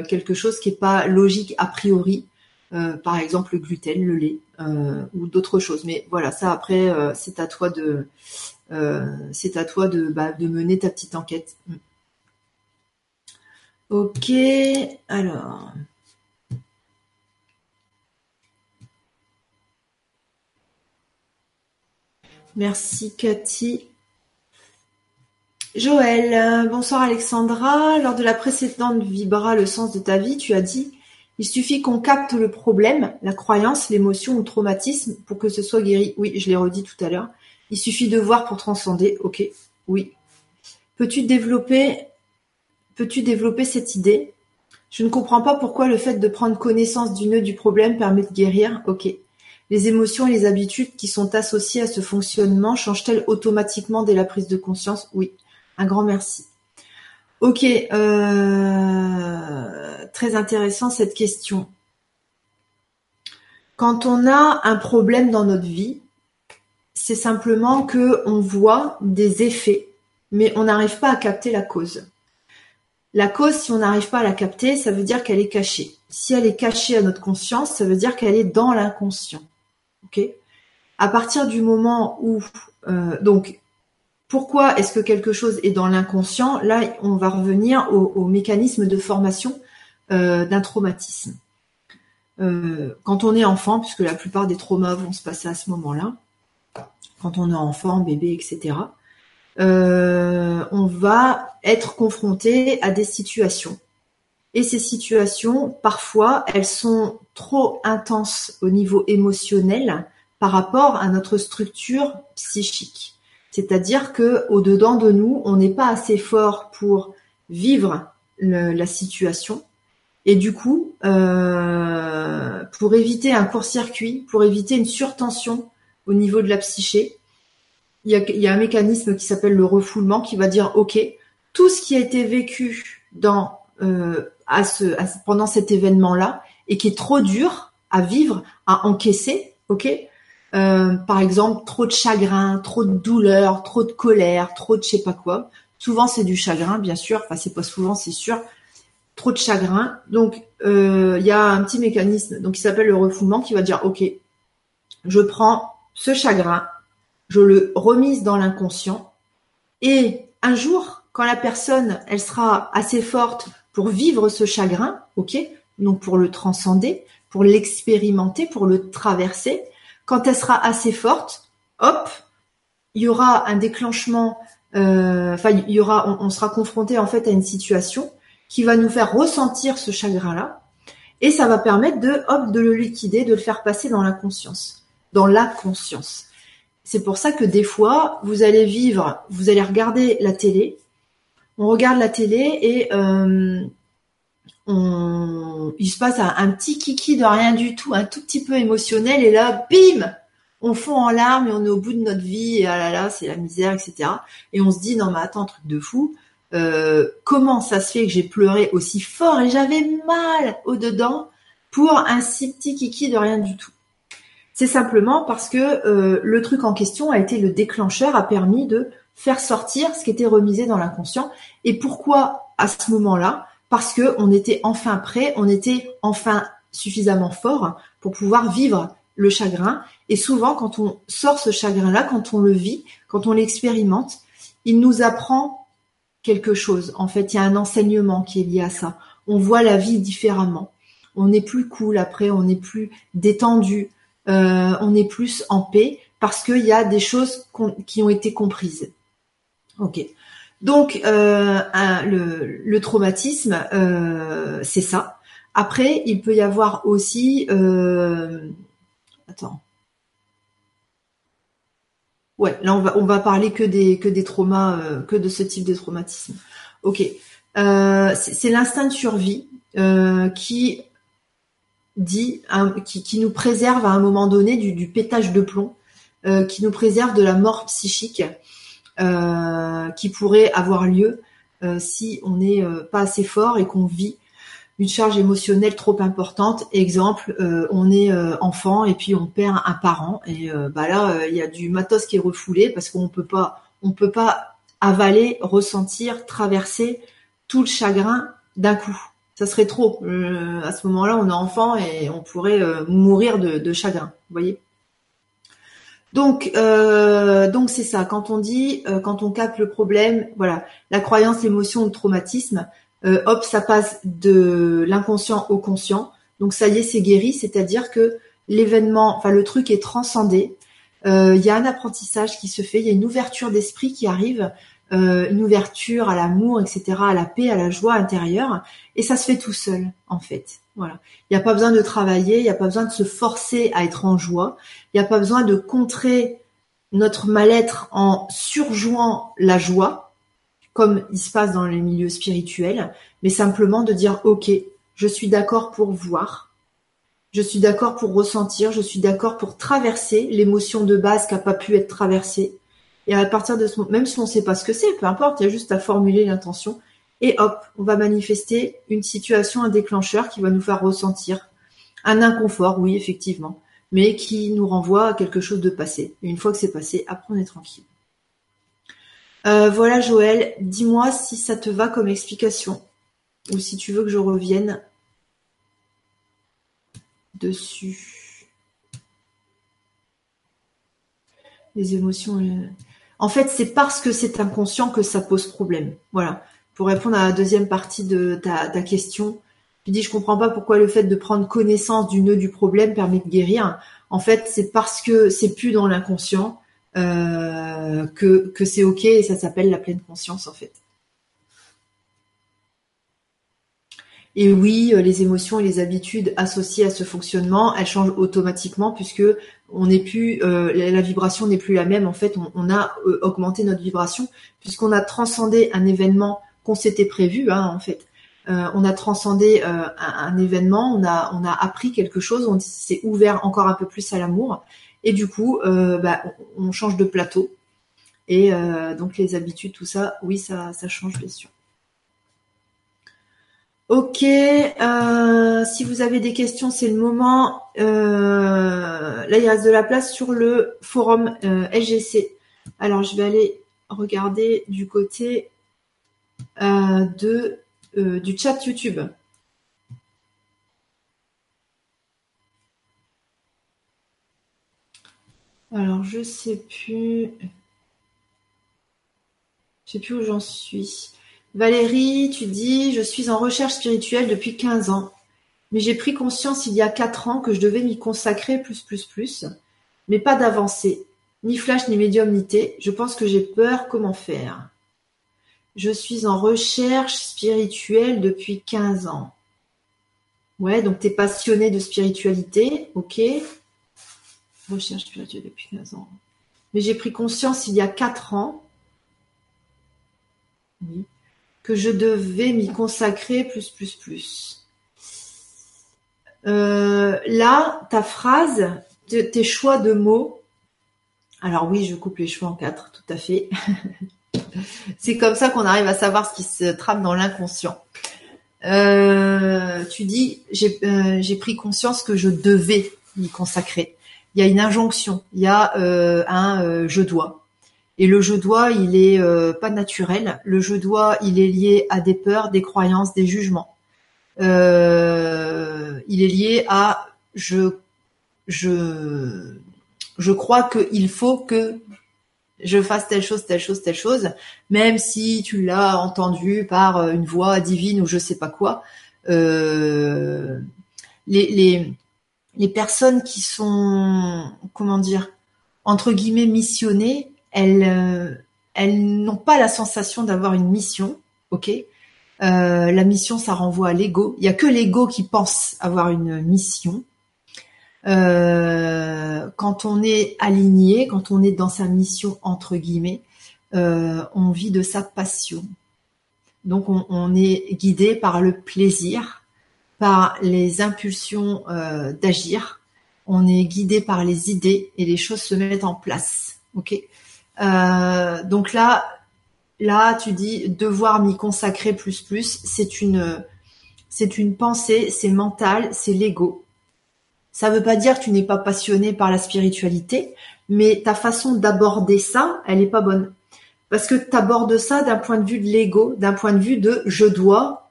quelque chose qui est pas logique a priori, euh, par exemple le gluten, le lait euh, ou d'autres choses. Mais voilà, ça après, euh, c'est à toi de, c'est à toi de, bah, de mener ta petite enquête. Mm. Ok, alors. Merci Cathy. Joël, bonsoir Alexandra. Lors de la précédente Vibra, le sens de ta vie, tu as dit il suffit qu'on capte le problème, la croyance, l'émotion ou le traumatisme pour que ce soit guéri. Oui, je l'ai redit tout à l'heure. Il suffit de voir pour transcender. Ok, oui. Peux-tu développer, peux-tu développer cette idée? Je ne comprends pas pourquoi le fait de prendre connaissance du nœud du problème permet de guérir. Ok. Les émotions et les habitudes qui sont associées à ce fonctionnement changent-elles automatiquement dès la prise de conscience? Oui. Un grand merci. Ok, euh, très intéressant cette question. Quand on a un problème dans notre vie, c'est simplement que on voit des effets, mais on n'arrive pas à capter la cause. La cause, si on n'arrive pas à la capter, ça veut dire qu'elle est cachée. Si elle est cachée à notre conscience, ça veut dire qu'elle est dans l'inconscient. Ok À partir du moment où euh, donc pourquoi est-ce que quelque chose est dans l'inconscient? Là, on va revenir au, mécanisme de formation euh, d'un traumatisme. Euh, quand on est enfant, puisque la plupart des traumas vont se passer à ce moment-là, quand on est enfant, bébé, etc., on va être confronté à des situations. Et ces situations, parfois, elles sont trop intenses au niveau émotionnel par rapport à notre structure psychique. C'est-à-dire que au dedans de nous, on n'est pas assez fort pour vivre la situation. Et du coup, euh, pour éviter un court-circuit, pour éviter une surtension au niveau de la psyché, il y a, un mécanisme qui s'appelle le refoulement qui va dire OK, tout ce qui a été vécu dans euh, à ce, pendant cet événement-là et qui est trop dur à vivre, à encaisser, ok, euh, par exemple, trop de chagrin, trop de douleur, trop de colère, trop de je sais pas quoi. Souvent, c'est du chagrin, bien sûr. Enfin, c'est pas souvent, c'est sûr. Trop de chagrin. Donc, euh, il y a un petit mécanisme qui s'appelle le refoulement qui va dire, ok, je prends ce chagrin, je le remise dans l'inconscient, et un jour, quand la personne, elle sera assez forte pour vivre ce chagrin, ok, donc pour le transcender, pour l'expérimenter, pour le traverser, quand elle sera assez forte, hop, il y aura un déclenchement enfin, il y aura, on, sera confronté en fait à une situation qui va nous faire ressentir ce chagrin-là, et ça va permettre de, hop, de le liquider, de le faire passer dans la conscience, dans la conscience. C'est pour ça que des fois, vous allez vivre, vous allez regarder la télé, on regarde la télé et euh, il se passe un, petit kiki de rien du tout, un tout petit peu émotionnel, et là, bim, on fond en larmes et on est au bout de notre vie, et ah là là, c'est la misère, etc. Et on se dit, non mais attends, truc de fou, euh, comment ça se fait que j'ai pleuré aussi fort et j'avais mal au dedans pour un si petit kiki de rien du tout? C'est simplement parce que euh, le truc en question a été le déclencheur, a permis de faire sortir ce qui était remisé dans l'inconscient. Et pourquoi à ce moment-là Parce que on était enfin prêt, on était enfin suffisamment fort pour pouvoir vivre le chagrin. Et souvent, quand on sort ce chagrin-là, quand on le vit, quand on l'expérimente, il nous apprend quelque chose. En fait, il y a un enseignement qui est lié à ça. On voit la vie différemment. On est plus cool après, on est plus détendu, euh, on est plus en paix parce qu'il y a des choses qui ont été comprises. Donc euh, le, traumatisme, euh, c'est ça. Après, il peut y avoir aussi, attends, Ouais, là on va on va parler que des que des traumas, euh, que de ce type de traumatisme. Ok, euh, c'est l'instinct de survie euh, qui dit, qui, qui, nous préserve à un moment donné du, du pétage de plomb, qui nous préserve de la mort psychique qui pourrait avoir lieu si on n'est pas assez fort et qu'on vit une charge émotionnelle trop importante. Exemple, euh, on est euh, enfant et puis on perd un parent et euh, bah là il y a du matos qui est refoulé parce qu'on peut pas on peut pas avaler, ressentir, traverser tout le chagrin d'un coup. Ça serait trop. à ce moment-là, on est enfant et on pourrait mourir de, de, chagrin. Vous voyez? Donc, donc c'est ça. Quand on dit, quand on capte le problème, voilà, la croyance, l'émotion, le traumatisme, euh, hop, ça passe de l'inconscient au conscient. Donc ça y est, c'est guéri, c'est-à-dire que l'événement, enfin le truc est transcendé. Euh, il y a un apprentissage qui se fait, il y a une ouverture d'esprit qui arrive, euh, une ouverture à l'amour, etc., à la paix, à la joie intérieure, et ça se fait tout seul, en fait. Voilà. Il n'y a pas besoin de travailler, il n'y a pas besoin de se forcer à être en joie, il n'y a pas besoin de contrer notre mal-être en surjouant la joie, comme il se passe dans les milieux spirituels, mais simplement de dire ok, je suis d'accord pour voir, je suis d'accord pour ressentir, je suis d'accord pour traverser l'émotion de base qui n'a pas pu être traversée. Et à partir de ce moment, même si on ne sait pas ce que c'est, peu importe, il y a juste à formuler l'intention. Et hop, on va manifester une situation, un déclencheur qui va nous faire ressentir un inconfort, oui, effectivement, mais qui nous renvoie à quelque chose de passé. Et une fois que c'est passé, après on est tranquille. Euh, voilà Joël, dis-moi si ça te va comme explication ou si tu veux que je revienne dessus. Les émotions. Euh, en fait, c'est parce que c'est inconscient que ça pose problème. Voilà. Pour répondre à la deuxième partie de ta, ta question, tu dis je comprends pas pourquoi le fait de prendre connaissance du nœud du problème permet de guérir. En fait, c'est parce que c'est plus dans l'inconscient euh, que, que c'est ok et ça s'appelle la pleine conscience en fait. Et oui, euh, les émotions et les habitudes associées à ce fonctionnement, elles changent automatiquement puisque on n'est plus, euh, la vibration n'est plus la même. En fait, on, a augmenté notre vibration puisqu'on a transcendé un événement qu'on s'était prévu. Hein, en fait, on a transcendé un, un, événement, on a on a appris quelque chose, on s'est ouvert encore un peu plus à l'amour et du coup, euh, bah, on change de plateau. Et euh, donc les habitudes, tout ça, oui, ça, ça change bien sûr. Ok, euh, si vous avez des questions, c'est le moment. là, il reste de la place sur le forum LGC. Alors, je vais aller regarder du côté de, du chat YouTube. Alors, je sais plus. Je sais plus où j'en suis. Valérie, tu dis, je suis en recherche spirituelle depuis 15 ans, mais j'ai pris conscience il y a 4 ans que je devais m'y consacrer plus, plus, plus, mais pas d'avancer. Ni flash, ni médiumnité. Je pense que j'ai peur. Comment faire? Je suis en recherche spirituelle depuis 15 ans. Ouais, donc tu es passionné de spiritualité. Ok. Recherche spirituelle depuis 15 ans. Mais j'ai pris conscience il y a 4 ans que je devais m'y consacrer plus, plus, plus. Euh, là, ta phrase, tes choix de mots, alors oui, je coupe les cheveux en quatre, tout à fait. [laughs] C'est comme ça qu'on arrive à savoir ce qui se trame dans l'inconscient. Euh, tu dis, euh, j'ai pris conscience que je devais m'y consacrer. Il y a une injonction, il y a un je dois. Et le je dois, il est pas naturel. Le je dois, il est lié à des peurs, des croyances, des jugements. il est lié à je je crois qu'il faut que je fasse telle chose, telle chose, telle chose, même si tu l'as entendu par euh, une voix divine ou je sais pas quoi. Euh, les, les, les personnes qui sont, comment dire, entre guillemets missionnées, elles, euh, elles n'ont pas la sensation d'avoir une mission, ok? Euh, La mission, ça renvoie à l'ego. Il y a que l'ego qui pense avoir une mission. Euh, quand on est aligné, quand on est dans sa mission entre guillemets, euh, on vit de sa passion. Donc on, est guidé par le plaisir, par les impulsions euh, d'agir. On est guidé par les idées et les choses se mettent en place. Ok? donc là, là, tu dis devoir m'y consacrer plus plus. C'est une, c'est une pensée, c'est mental, c'est l'ego. Ça ne veut pas dire que tu n'es pas passionné par la spiritualité, mais ta façon d'aborder ça, elle n'est pas bonne. Parce que tu abordes ça d'un point de vue de l'ego, d'un point de vue de je dois,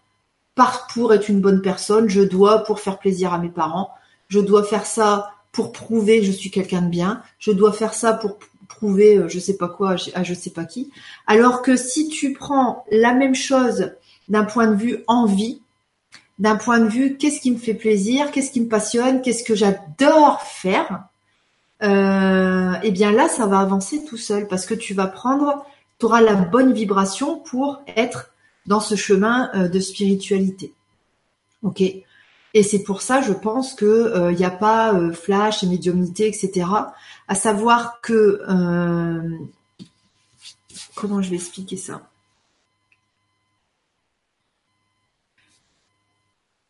par pour être une bonne personne, je dois pour faire plaisir à mes parents, je dois faire ça pour prouver que je suis quelqu'un de bien, je dois faire ça pour prouver euh, je sais pas quoi à je sais pas qui. Alors que si tu prends la même chose d'un point de vue envie, d'un point de vue qu'est-ce qui me fait plaisir, qu'est-ce qui me passionne, qu'est-ce que j'adore faire, euh, eh bien là, ça va avancer tout seul parce que tu vas prendre, tu auras la bonne vibration pour être dans ce chemin euh, de spiritualité. Ok? Et c'est pour ça, je pense que il euh, n'y a pas euh, flash et médiumnité, etc. À savoir que comment je vais expliquer ça?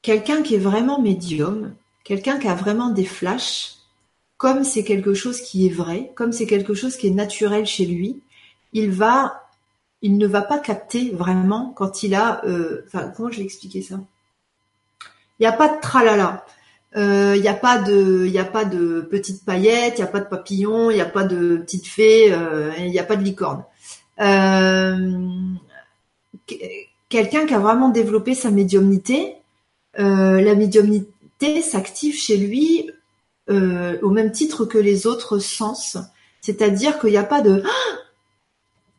Quelqu'un qui est vraiment médium, quelqu'un qui a vraiment des flashs, comme c'est quelque chose qui est vrai, comme c'est quelque chose qui est naturel chez lui, il va, il ne va pas capter vraiment quand il a, euh, enfin comment je vais expliquer ça? Il n'y a pas de tralala. Euh, il n'y a pas de, il a pas de petites paillettes, il n'y a pas de papillons, il n'y a pas de petites fées, euh, il n'y a pas de licorne. quelqu'un qui a vraiment développé sa médiumnité, euh, la médiumnité s'active chez lui euh, au même titre que les autres sens. C'est-à-dire qu'il n'y a pas de ah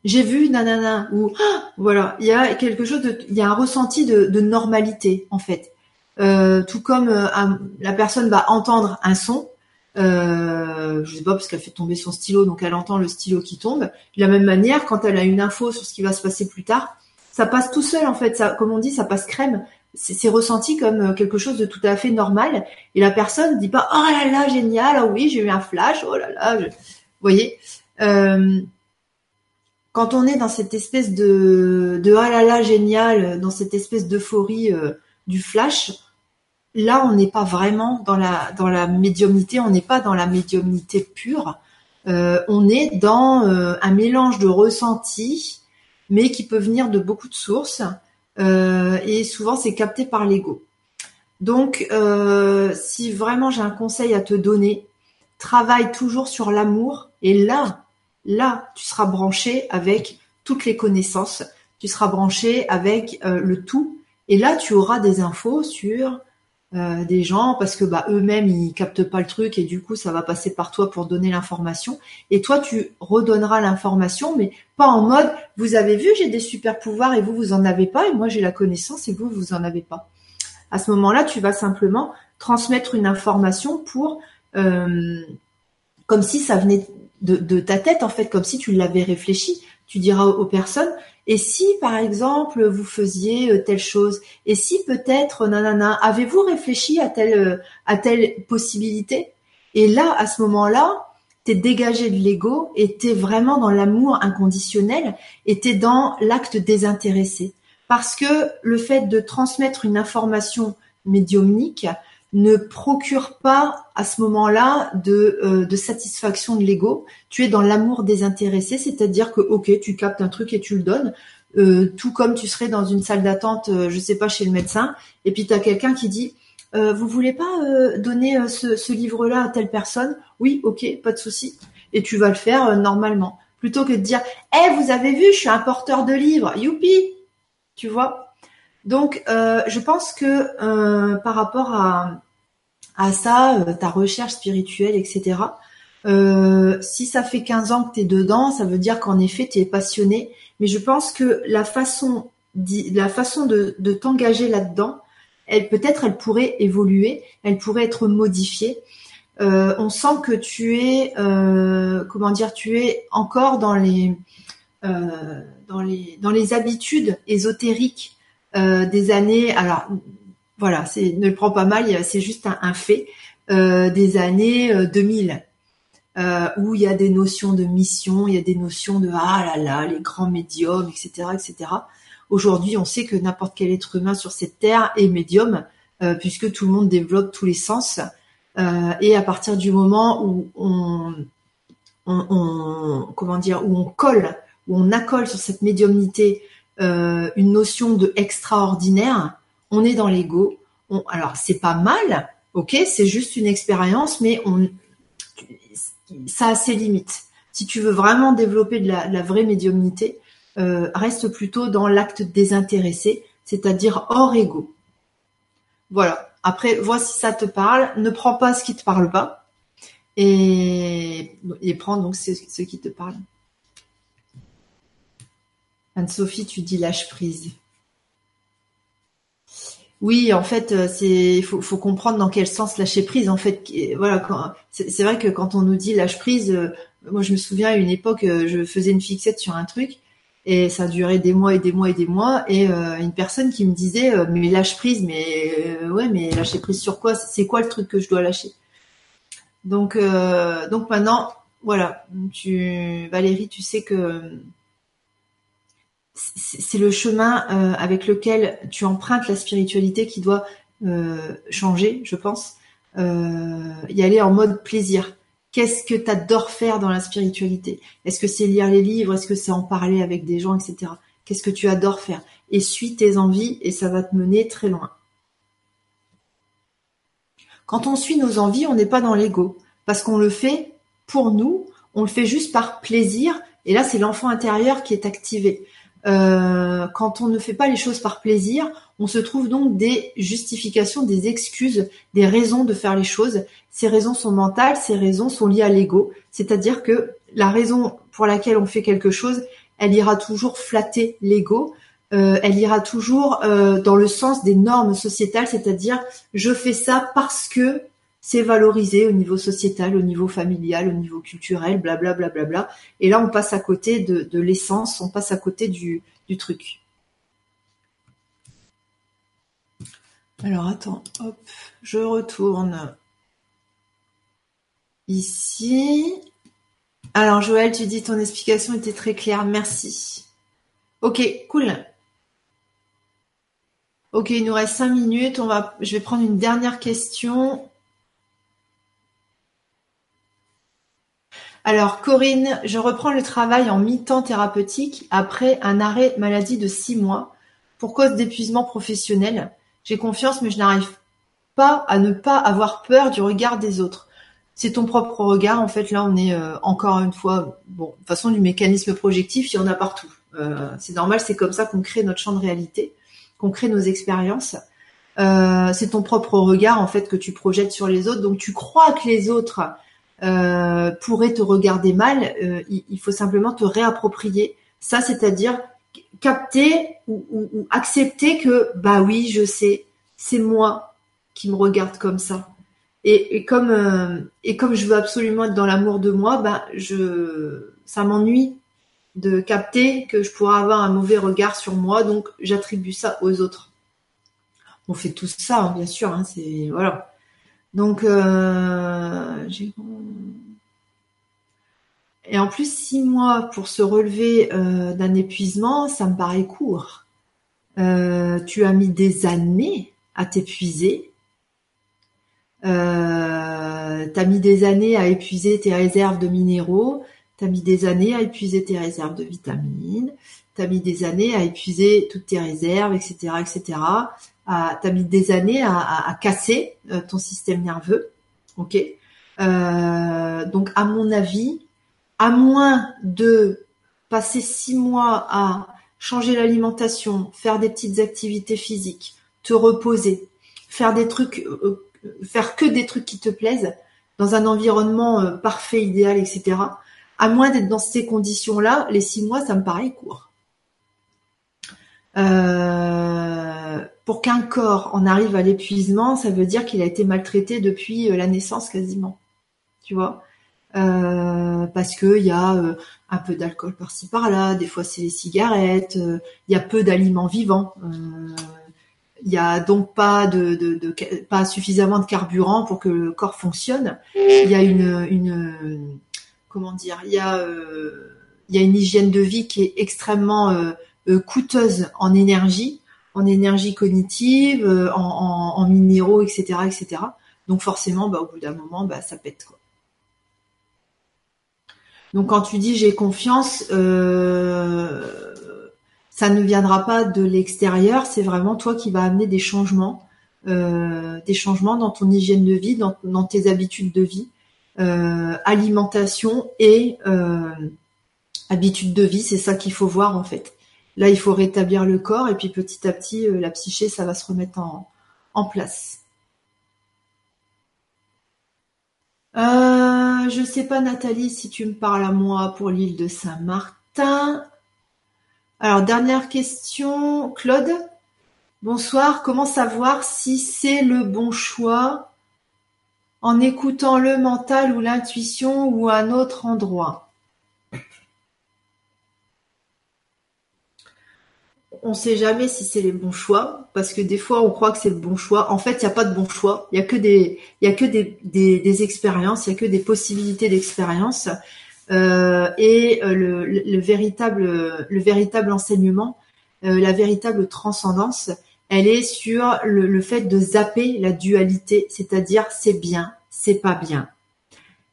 j'ai vu nanana ou ah voilà, il y a quelque chose de, il y a un ressenti de, normalité en fait. Euh, tout comme la personne va entendre un son, euh, je sais pas parce qu'elle fait tomber son stylo, donc elle entend le stylo qui tombe. De la même manière, quand elle a une info sur ce qui va se passer plus tard, ça passe tout seul en fait. Ça, comme on dit, ça passe crème c'est ressenti comme euh, quelque chose de tout à fait normal. Et la personne ne dit pas oh là là génial oh oui j'ai eu un flash oh là là vous voyez. Euh, quand on est dans cette espèce de de oh là là génial dans cette espèce d'euphorie euh, du flash là on n'est pas vraiment dans la dans la médiumnité on n'est pas dans la médiumnité pure. On est dans un mélange de ressentis mais qui peut venir de beaucoup de sources et souvent c'est capté par l'ego. Donc, euh, si vraiment j'ai un conseil à te donner, travaille toujours sur l'amour et là, là, tu seras branché avec toutes les connaissances, tu seras branché avec euh, le tout et là, tu auras des infos sur euh, des gens parce que bah eux-mêmes ils captent pas le truc et du coup ça va passer par toi pour donner l'information et toi tu redonneras l'information mais pas en mode vous avez vu j'ai des super pouvoirs et vous vous en avez pas et moi j'ai la connaissance et vous vous en avez pas. À ce moment-là tu vas simplement transmettre une information pour euh, comme si ça venait de, ta tête en fait, comme si tu l'avais réfléchi. Tu diras aux, personnes et si par exemple vous faisiez euh, telle chose et si peut-être nanana avez-vous réfléchi à telle euh, à telle possibilité? Et là à ce moment-là, t'es dégagé de l'ego et t'es vraiment dans l'amour inconditionnel et t'es dans l'acte désintéressé. Parce que le fait de transmettre une information médiumnique ne procure pas à ce moment-là de, euh, de satisfaction de l'ego. Tu es dans l'amour désintéressé, c'est-à-dire que ok, tu captes un truc et tu le donnes, euh, tout comme tu serais dans une salle d'attente, euh, je sais pas, chez le médecin, et puis tu as quelqu'un qui dit vous voulez pas donner ce, livre-là à telle personne? Oui, ok, pas de souci. Et tu vas le faire normalement. Plutôt que de dire Eh, vous avez vu, je suis un porteur de livres, youpi Tu vois? Donc, euh, je pense que euh, par rapport à, ça, euh, ta recherche spirituelle, etc., si ça fait 15 ans que tu es dedans, ça veut dire qu'en effet, tu es passionné. Mais je pense que la façon, la façon de, t'engager là-dedans, peut-être, elle pourrait évoluer, elle pourrait être modifiée. on sent que tu es, comment dire, tu es encore dans les, dans les, dans les habitudes ésotériques euh, des années. Alors voilà, c'est ne le prends pas mal, c'est juste un, fait euh, des années 2000. Euh, où il y a des notions de mission, il y a des notions de ah là là, les grands médiums, etc., etc. Aujourd'hui, on sait que n'importe quel être humain sur cette terre est médium, puisque tout le monde développe tous les sens. et à partir du moment où on, on, on, comment dire, où on colle, où on accole sur cette médiumnité euh, une notion de extraordinaire, on est dans l'ego. Alors c'est pas mal, ok, c'est juste une expérience, mais ça a ses limites. Si tu veux vraiment développer de la, vraie médiumnité, euh, reste plutôt dans l'acte désintéressé, c'est-à-dire hors ego. Voilà. Après, vois si ça te parle. Ne prends pas ce qui te parle pas et, et prends donc ce qui te parle. Anne-Sophie, tu dis lâche prise. Oui, en fait, euh, c'est il faut, comprendre dans quel sens lâcher prise. En fait, voilà, c'est vrai que quand on nous dit lâche prise, euh, moi je me souviens à une époque, euh, je faisais une fixette sur un truc et ça durait des mois et des mois et des mois et une personne qui me disait mais lâche prise, mais ouais, mais lâcher prise sur quoi? C'est quoi le truc que je dois lâcher? Donc donc maintenant, voilà, tu Valérie, tu sais que c'est le chemin euh, avec lequel tu empruntes la spiritualité qui doit euh, changer, je pense. Euh, y aller en mode plaisir. Qu'est-ce que tu adores faire dans la spiritualité? Est-ce que c'est lire les livres? Est-ce que c'est en parler avec des gens, etc. Qu'est-ce que tu adores faire? Et suis tes envies et ça va te mener très loin. Quand on suit nos envies, on n'est pas dans l'ego parce qu'on le fait pour nous, on le fait juste par plaisir. Et là, c'est l'enfant intérieur qui est activé. Euh, quand on ne fait pas les choses par plaisir, on se trouve donc des justifications, des excuses, des raisons de faire les choses. Ces raisons sont mentales, ces raisons sont liées à l'ego. C'est-à-dire que la raison pour laquelle on fait quelque chose, elle ira toujours flatter l'ego. Euh, elle ira toujours euh, dans le sens des normes sociétales, c'est-à-dire je fais ça parce que c'est valorisé au niveau sociétal, au niveau familial, au niveau culturel, blablabla. Bla, bla, bla, Et là, on passe à côté de, l'essence, on passe à côté du, du truc. Alors attends, hop, je retourne ici. Alors Joël, tu dis ton explication était très claire, merci. Ok, cool. Ok, il nous reste cinq minutes. On va, je vais prendre une dernière question. Alors Corinne, je reprends le travail en mi-temps thérapeutique après un arrêt maladie de six mois pour cause d'épuisement professionnel. J'ai confiance mais je n'arrive pas à ne pas avoir peur du regard des autres. C'est ton propre regard. En fait, là, on est euh, encore une fois, bon, de façon, du mécanisme projectif, il y en a partout. Euh, c'est normal, c'est comme ça qu'on crée notre champ de réalité, qu'on crée nos expériences. Euh, c'est ton propre regard, en fait, que tu projettes sur les autres. Donc, tu crois que les autres euh, pourrait te regarder mal, euh, il, faut simplement te réapproprier ça, c'est-à-dire capter ou, accepter que bah oui, je sais, c'est moi qui me regarde comme ça. Et, comme euh, et comme je veux absolument être dans l'amour de moi, ben je ça m'ennuie de capter que je pourrais avoir un mauvais regard sur moi, donc j'attribue ça aux autres. On fait tout ça, hein, bien sûr. Hein, c'est voilà. Donc euh, et en plus six mois pour se relever euh, d'un épuisement, ça me paraît court. Euh, tu as mis des années à t'épuiser. Euh, tu as mis des années à épuiser tes réserves de minéraux. Tu as mis des années à épuiser tes réserves de vitamines. Tu as mis des années à épuiser toutes tes réserves, etc., etc. Ah, tu as mis des années à, casser euh, ton système nerveux. Ok? Euh, donc, à mon avis, à moins de passer six mois à changer l'alimentation, faire des petites activités physiques, te reposer, faire des trucs, euh, faire que des trucs qui te plaisent, dans un environnement parfait, idéal, etc. À moins d'être dans ces conditions-là, les six mois, ça me paraît court. Pour qu'un corps en arrive à l'épuisement, ça veut dire qu'il a été maltraité depuis euh, la naissance quasiment. Tu vois? Euh, parce que il y a un peu d'alcool par-ci par-là, des fois c'est les cigarettes, il y a peu d'aliments vivants, il y a donc pas de, de, pas suffisamment de carburant pour que le corps fonctionne. Il y a une, une comment dire, il y a il y a une hygiène de vie qui est extrêmement euh, coûteuse en énergie, en énergie cognitive, euh, en, minéraux, etc., etc. Donc forcément, bah, au bout d'un moment, bah, ça pète. Quoi. Donc quand tu dis j'ai confiance, euh, ça ne viendra pas de l'extérieur, c'est vraiment toi qui vas amener des changements, des changements dans ton hygiène de vie, dans, tes habitudes de vie, alimentation et habitudes de vie, c'est ça qu'il faut voir en fait. Là, il faut rétablir le corps et puis petit à petit, euh, la psyché, ça va se remettre en, place. Euh, je sais pas, Nathalie, si tu me parles à moi pour l'île de Saint-Martin. Alors, dernière question, Claude. Bonsoir. Comment savoir si c'est le bon choix en écoutant le mental ou l'intuition ou un autre endroit? On sait jamais si c'est les bons choix parce que des fois on croit que c'est le bon choix. En fait, il n'y a pas de bon choix. Il y a que des, il a que des, des, expériences, il y a que des possibilités d'expérience. Euh, et euh, le, le, véritable, le véritable enseignement, euh, la véritable transcendance, elle est sur le, le fait de zapper la dualité, c'est-à-dire c'est bien, c'est pas bien,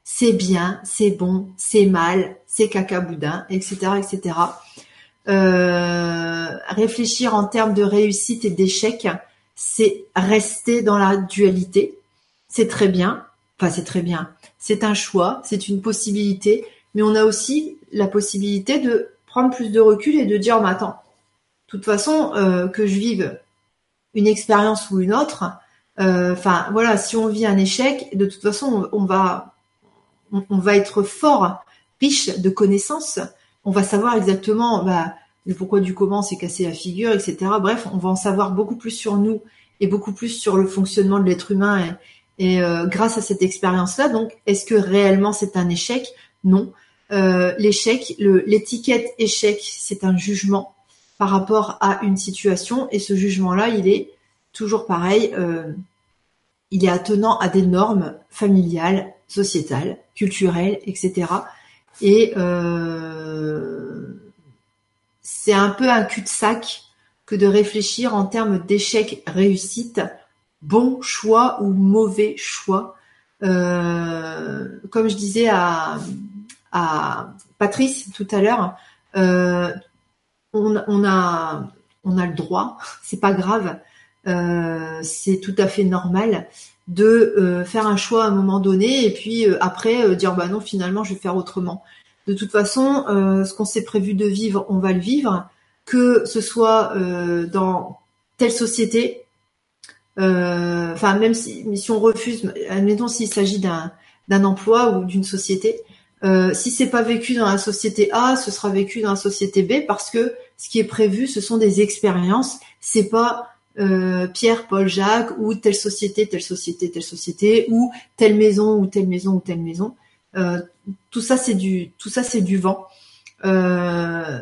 c'est bien, c'est bon, c'est mal, c'est caca boudin, etc., etc. Euh, réfléchir en termes de réussite et d'échec, c'est rester dans la dualité. C'est très bien. Enfin, c'est très bien. C'est un choix, c'est une possibilité, mais on a aussi la possibilité de prendre plus de recul et de dire, mais attends, de toute façon, euh, que je vive une expérience ou une autre, euh, enfin voilà, si on vit un échec, de toute façon, on, va on, va être fort, riche de connaissances, on va savoir exactement bah, le pourquoi du comment c'est cassé la figure, etc. Bref, on va en savoir beaucoup plus sur nous et beaucoup plus sur le fonctionnement de l'être humain et, euh, grâce à cette expérience-là. Donc, est-ce que réellement c'est un échec? Non. Euh, l'échec, l'étiquette échec, c'est un jugement par rapport à une situation et ce jugement-là, il est toujours pareil. Euh, il est attenant à des normes familiales, sociétales, culturelles, etc. Et c'est un peu un cul-de-sac que de réfléchir en termes d'échec réussite, bon choix ou mauvais choix. Euh, comme je disais à, Patrice tout à l'heure, euh, on, a le droit, [laughs] c'est pas grave, c'est tout à fait normal de euh, faire un choix à un moment donné et puis euh, après euh, dire bah non finalement je vais faire autrement. De toute façon, ce qu'on s'est prévu de vivre, on va le vivre, que ce soit dans telle société, enfin même si, si on refuse, admettons s'il s'agit d'un d'un emploi ou d'une société, si c'est pas vécu dans la société A, ce sera vécu dans la société B parce que ce qui est prévu, ce sont des expériences, c'est pas euh, Pierre, Paul, Jacques, ou telle société, telle société, telle société, ou telle maison, ou telle maison, ou telle maison. Euh, tout ça, c'est du, tout ça, c'est du vent. Euh,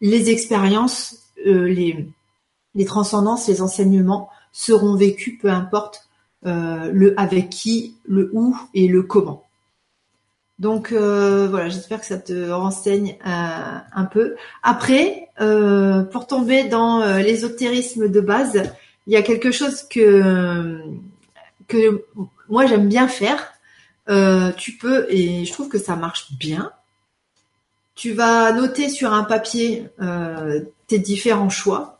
les expériences, les, les transcendances, les enseignements seront vécus, peu importe le avec qui, le où et le comment. Donc voilà, j'espère que ça te renseigne un peu. Après, pour tomber dans l'ésotérisme de base, il y a quelque chose que que moi j'aime bien faire. Euh, tu peux, et je trouve que ça marche bien. Tu vas noter sur un papier euh, tes différents choix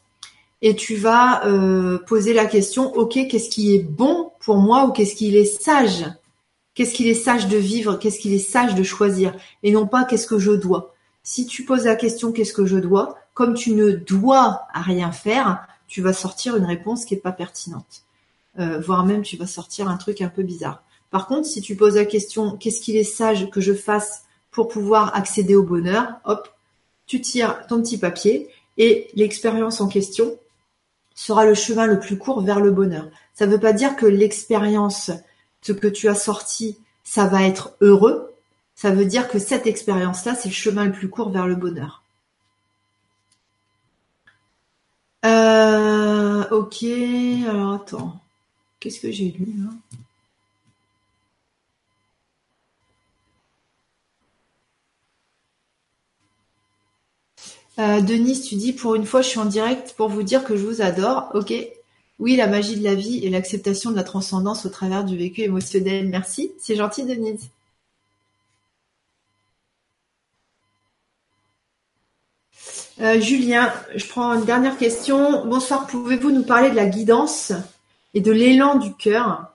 et tu vas euh, poser la question, ok, qu'est-ce qui est bon pour moi ou qu'est-ce qu'il est sage? Qu'est-ce qu'il est sage de vivre? Qu'est-ce qu'il est sage de choisir? Et non pas qu'est-ce que je dois? Si tu poses la question qu'est-ce que je dois, comme tu ne dois rien faire, tu vas sortir une réponse qui est pas pertinente. voire même tu vas sortir un truc un peu bizarre. Par contre, si tu poses la question qu'est-ce qu'il est sage que je fasse pour pouvoir accéder au bonheur, hop, tu tires ton petit papier et l'expérience en question sera le chemin le plus court vers le bonheur. Ça ne veut pas dire que l'expérience, ce que tu as sorti, ça va être heureux. Ça veut dire que cette expérience-là, c'est le chemin le plus court vers le bonheur. Euh, ok, alors attends. Qu'est-ce que j'ai lu là Euh, Denise, tu dis pour une fois, je suis en direct pour vous dire que je vous adore. Ok. Oui, la magie de la vie et l'acceptation de la transcendance au travers du vécu émotionnel. Merci. C'est gentil, Denise. Euh, Julien, je prends une dernière question. Bonsoir, pouvez-vous nous parler de la guidance et de l'élan du cœur?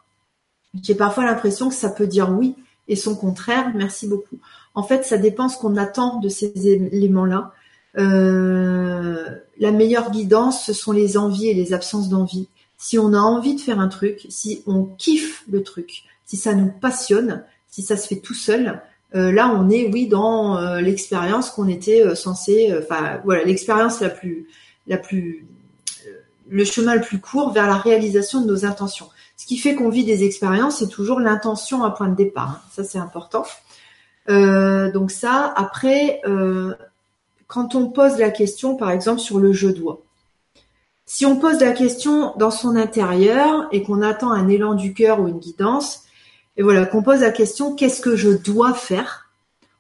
J'ai parfois l'impression que ça peut dire oui et son contraire. Merci beaucoup. En fait, ça dépend ce qu'on attend de ces éléments-là. Euh, la meilleure guidance, ce sont les envies et les absences d'envie. Si on a envie de faire un truc, si on kiffe le truc, si ça nous passionne, si ça se fait tout seul, euh, là on est oui dans euh, l'expérience qu'on était censé, enfin voilà l'expérience la plus, la plus, le chemin le plus court vers la réalisation de nos intentions. Ce qui fait qu'on vit des expériences, c'est toujours l'intention à point de départ. Hein. Ça c'est important. donc ça, après, quand on pose la question, par exemple, sur le je dois. Si on pose la question dans son intérieur et qu'on attend un élan du cœur ou une guidance, et voilà, qu'on pose la question qu'est-ce que je dois faire,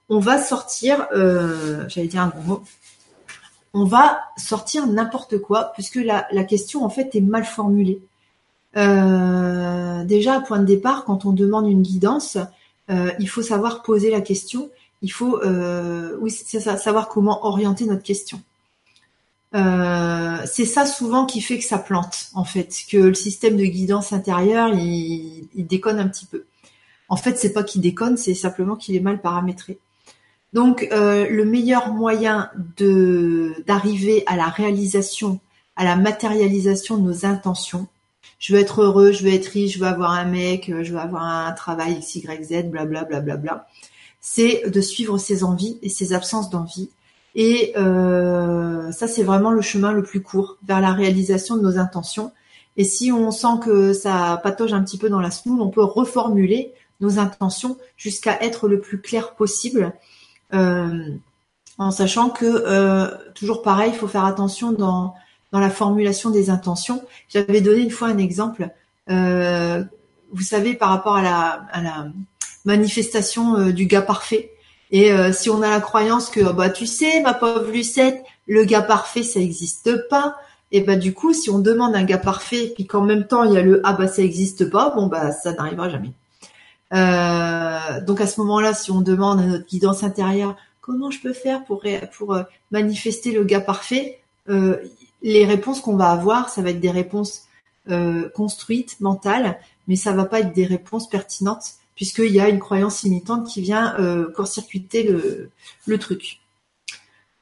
on va sortir, euh, j'allais dire un gros mot, on va sortir n'importe quoi puisque la, question en fait est mal formulée. Euh, déjà, à point de départ, quand on demande une guidance, euh, il faut savoir poser la question il faut euh, oui, ça, savoir comment orienter notre question. Euh, c'est ça souvent qui fait que ça plante, en fait, que le système de guidance intérieure, il, déconne un petit peu. En fait, c'est pas qu'il déconne, c'est simplement qu'il est mal paramétré. Donc, euh, le meilleur moyen de d'arriver à la réalisation, à la matérialisation de nos intentions. Je veux être heureux, je veux être riche, je veux avoir un mec, je veux avoir un travail x, y, z, blablabla. Bla, bla, bla, c'est de suivre ses envies et ses absences d'envie. Et euh, ça, c'est vraiment le chemin le plus court vers la réalisation de nos intentions. Et si on sent que ça patauge un petit peu dans la semoule, on peut reformuler nos intentions jusqu'à être le plus clair possible, euh, en sachant que euh, toujours pareil, il faut faire attention dans dans la formulation des intentions. J'avais donné une fois un exemple. vous savez, par rapport à la manifestation euh, du gars parfait. Et euh, si on a la croyance que bah tu sais ma pauvre Lucette, le gars parfait ça n'existe pas, et bah du coup si on demande un gars parfait puis qu'en même temps il y a le ah bah ça n'existe pas, bon bah ça n'arrivera jamais. Euh, donc à ce moment-là, si on demande à notre guidance intérieure comment je peux faire pour pour manifester le gars parfait, les réponses qu'on va avoir, ça va être des réponses construites, mentales, mais ça va pas être des réponses pertinentes puisqu'il y a une croyance limitante qui vient euh, court-circuiter le, truc.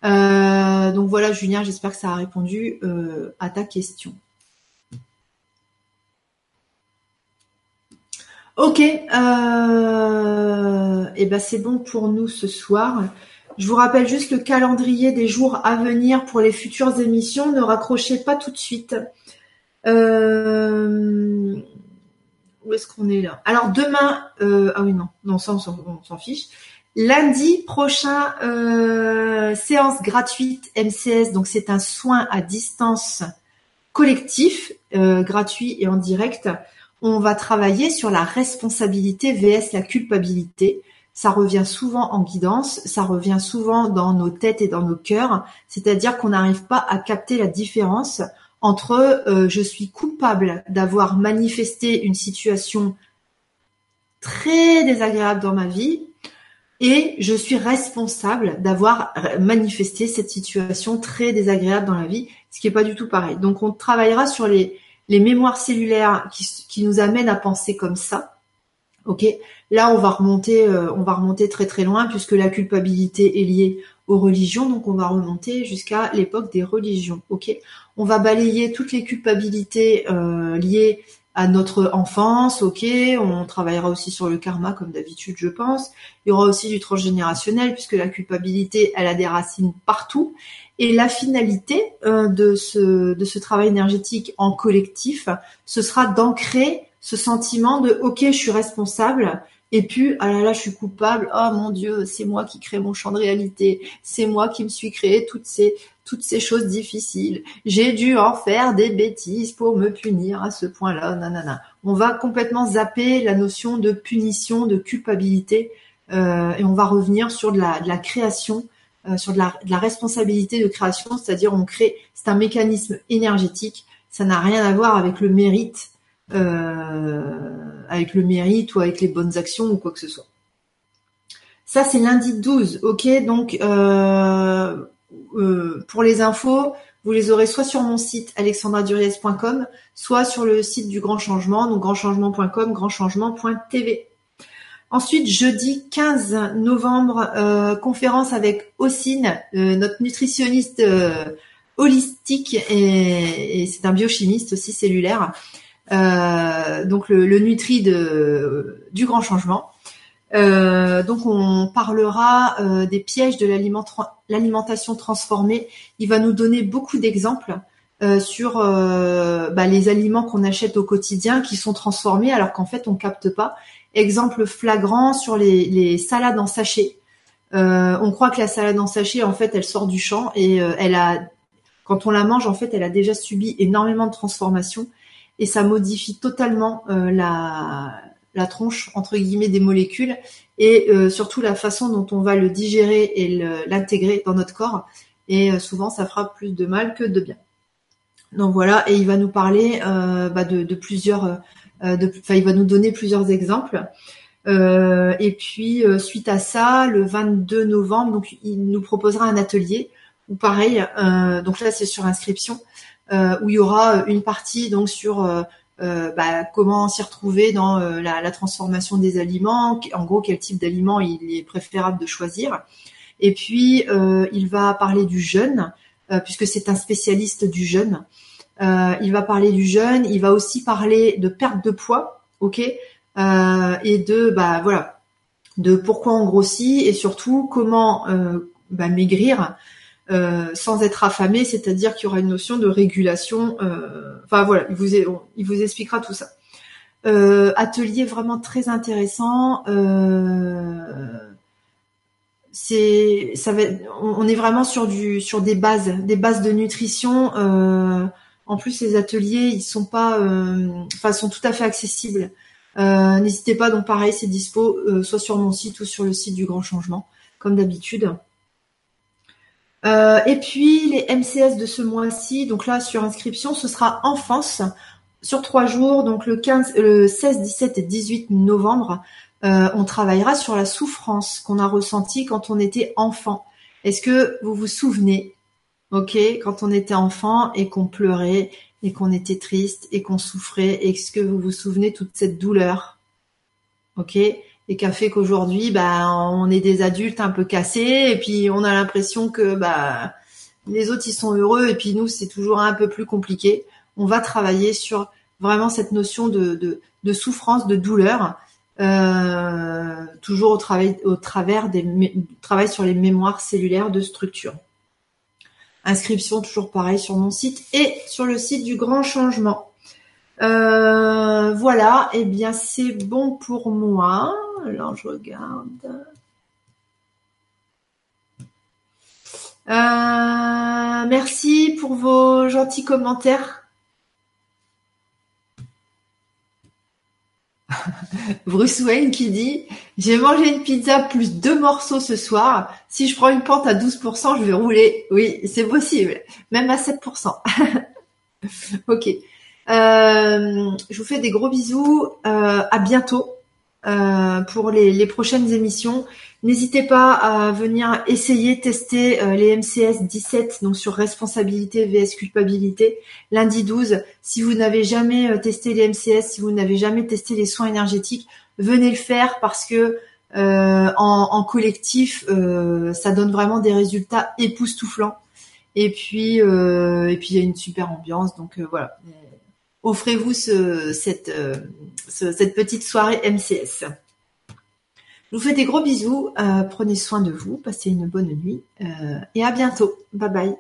Euh, donc voilà, Julien, j'espère que ça a répondu euh, à ta question. Ok, et eh ben c'est bon pour nous ce soir. Je vous rappelle juste le calendrier des jours à venir pour les futures émissions. Ne raccrochez pas tout de suite. Où est-ce qu'on est là? Alors demain, euh, ah oui non, non ça on s'en fiche. Lundi prochain, euh, séance gratuite MCS, donc c'est un soin à distance collectif, gratuit et en direct. On va travailler sur la responsabilité vs la culpabilité. Ça revient souvent en guidance, ça revient souvent dans nos têtes et dans nos cœurs, c'est-à-dire qu'on n'arrive pas à capter la différence entre euh, je suis coupable d'avoir manifesté une situation très désagréable dans ma vie et je suis responsable d'avoir manifesté cette situation très désagréable dans la vie, ce qui est pas du tout pareil. Donc on travaillera sur les, mémoires cellulaires qui, qui nous amènent à penser comme ça. Ok, là on va remonter, euh, on va remonter très très loin puisque la culpabilité est liée aux religions, donc on va remonter jusqu'à l'époque des religions. Ok, on va balayer toutes les culpabilités euh, liées à notre enfance, ok, on travaillera aussi sur le karma comme d'habitude je pense. Il y aura aussi du transgénérationnel puisque la culpabilité elle a des racines partout. Et la finalité euh, de, ce, travail énergétique en collectif, ce sera d'ancrer ce sentiment de ok je suis responsable et puis ah là là je suis coupable oh mon dieu c'est moi qui crée mon champ de réalité c'est moi qui me suis créé toutes ces toutes ces choses difficiles. J'ai dû en faire des bêtises pour me punir à ce point-là. Nanana. On va complètement zapper la notion de punition, de culpabilité, euh, et on va revenir sur de la, de la création, euh, sur de la, de la, responsabilité de création, c'est-à-dire on crée, c'est un mécanisme énergétique. Ça n'a rien à voir avec le mérite, euh, avec le mérite ou avec les bonnes actions ou quoi que ce soit. Ça, c'est lundi 12, ok Donc, euh, euh, pour les infos, vous les aurez soit sur mon site alexandraduriez.com, soit sur le site du Grand Changement, donc grandchangement.com, grandchangement.tv. Ensuite, jeudi 15 novembre, euh, conférence avec Ossine, euh, notre nutritionniste holistique et, c'est un biochimiste aussi cellulaire. donc le, le Nutri de, du Grand Changement. Euh, donc on parlera euh, des pièges de l'alimentation transformée. Il va nous donner beaucoup d'exemples euh, sur bah, les aliments qu'on achète au quotidien qui sont transformés alors qu'en fait on capte pas. Exemple flagrant sur les, les salades en sachet. on croit que la salade en sachet en fait elle sort du champ et elle a quand on la mange en fait elle a déjà subi énormément de transformations et ça modifie totalement la la tronche entre guillemets des molécules et euh, surtout la façon dont on va le digérer et l'intégrer dans notre corps. Et euh, souvent, ça fera plus de mal que de bien. Donc voilà, et il va nous parler euh, bah, de, plusieurs, enfin il va nous donner plusieurs exemples. et puis suite à ça, le 22 novembre, donc il nous proposera un atelier où pareil, donc là c'est sur inscription, où il y aura une partie donc sur euh, bah, comment s'y retrouver dans euh, la, transformation des aliments, en gros quel type d'aliments il est préférable de choisir. Et puis euh, il va parler du jeûne, puisque c'est un spécialiste du jeûne. il va parler du jeûne, il va aussi parler de perte de poids, ok, et de bah voilà, de pourquoi on grossit et surtout comment bah, maigrir euh, sans être affamé, c'est-à-dire qu'il y aura une notion de régulation. Euh, enfin voilà, il vous, expliquera tout ça. Euh, atelier vraiment très intéressant. c'est, ça va, on est vraiment sur du, sur des bases, des bases de nutrition. en plus, ces ateliers, ils sont pas, enfin, sont tout à fait accessibles. N'hésitez pas, donc pareil, c'est dispo soit sur mon site ou sur le site du Grand Changement, comme d'habitude. Euh, et puis les MCS de ce mois-ci, donc là sur inscription, ce sera enfance sur trois jours, donc le 15, le 16, 17 et 18 novembre. Euh, on travaillera sur la souffrance qu'on a ressentie quand on était enfant. Est-ce que vous vous souvenez, ok, quand on était enfant et qu'on pleurait et qu'on était triste et qu'on souffrait, est-ce que vous vous souvenez toute cette douleur, ok? Et qui a fait qu'aujourd'hui, bah, on est des adultes un peu cassés et puis on a l'impression que bah, les autres ils sont heureux et puis nous c'est toujours un peu plus compliqué. On va travailler sur vraiment cette notion de, de, souffrance, de douleur, euh, toujours au, travail, au travers des travail sur les mémoires cellulaires de structure. Inscription toujours pareil sur mon site et sur le site du Grand Changement. Voilà, et eh bien c'est bon pour moi. Alors je regarde. merci pour vos gentils commentaires. [laughs] Bruce Wayne qui dit J'ai mangé une pizza plus deux morceaux ce soir. Si je prends une pente à 12%, je vais rouler. Oui, c'est possible. Même à 7%. [laughs] ok. Euh, je vous fais des gros bisous. Euh, à bientôt euh, pour les prochaines émissions. N'hésitez pas à venir essayer tester les MCS 17 donc sur responsabilité vs culpabilité lundi 12. Si vous n'avez jamais testé les MCS, si vous n'avez jamais testé les soins énergétiques, venez le faire parce que en, collectif, ça donne vraiment des résultats époustouflants. Et puis et puis il y a une super ambiance donc voilà. Offrez-vous cette cette petite soirée MCS. Je vous fais des gros bisous, euh, prenez soin de vous, passez une bonne nuit euh, et à bientôt. Bye bye.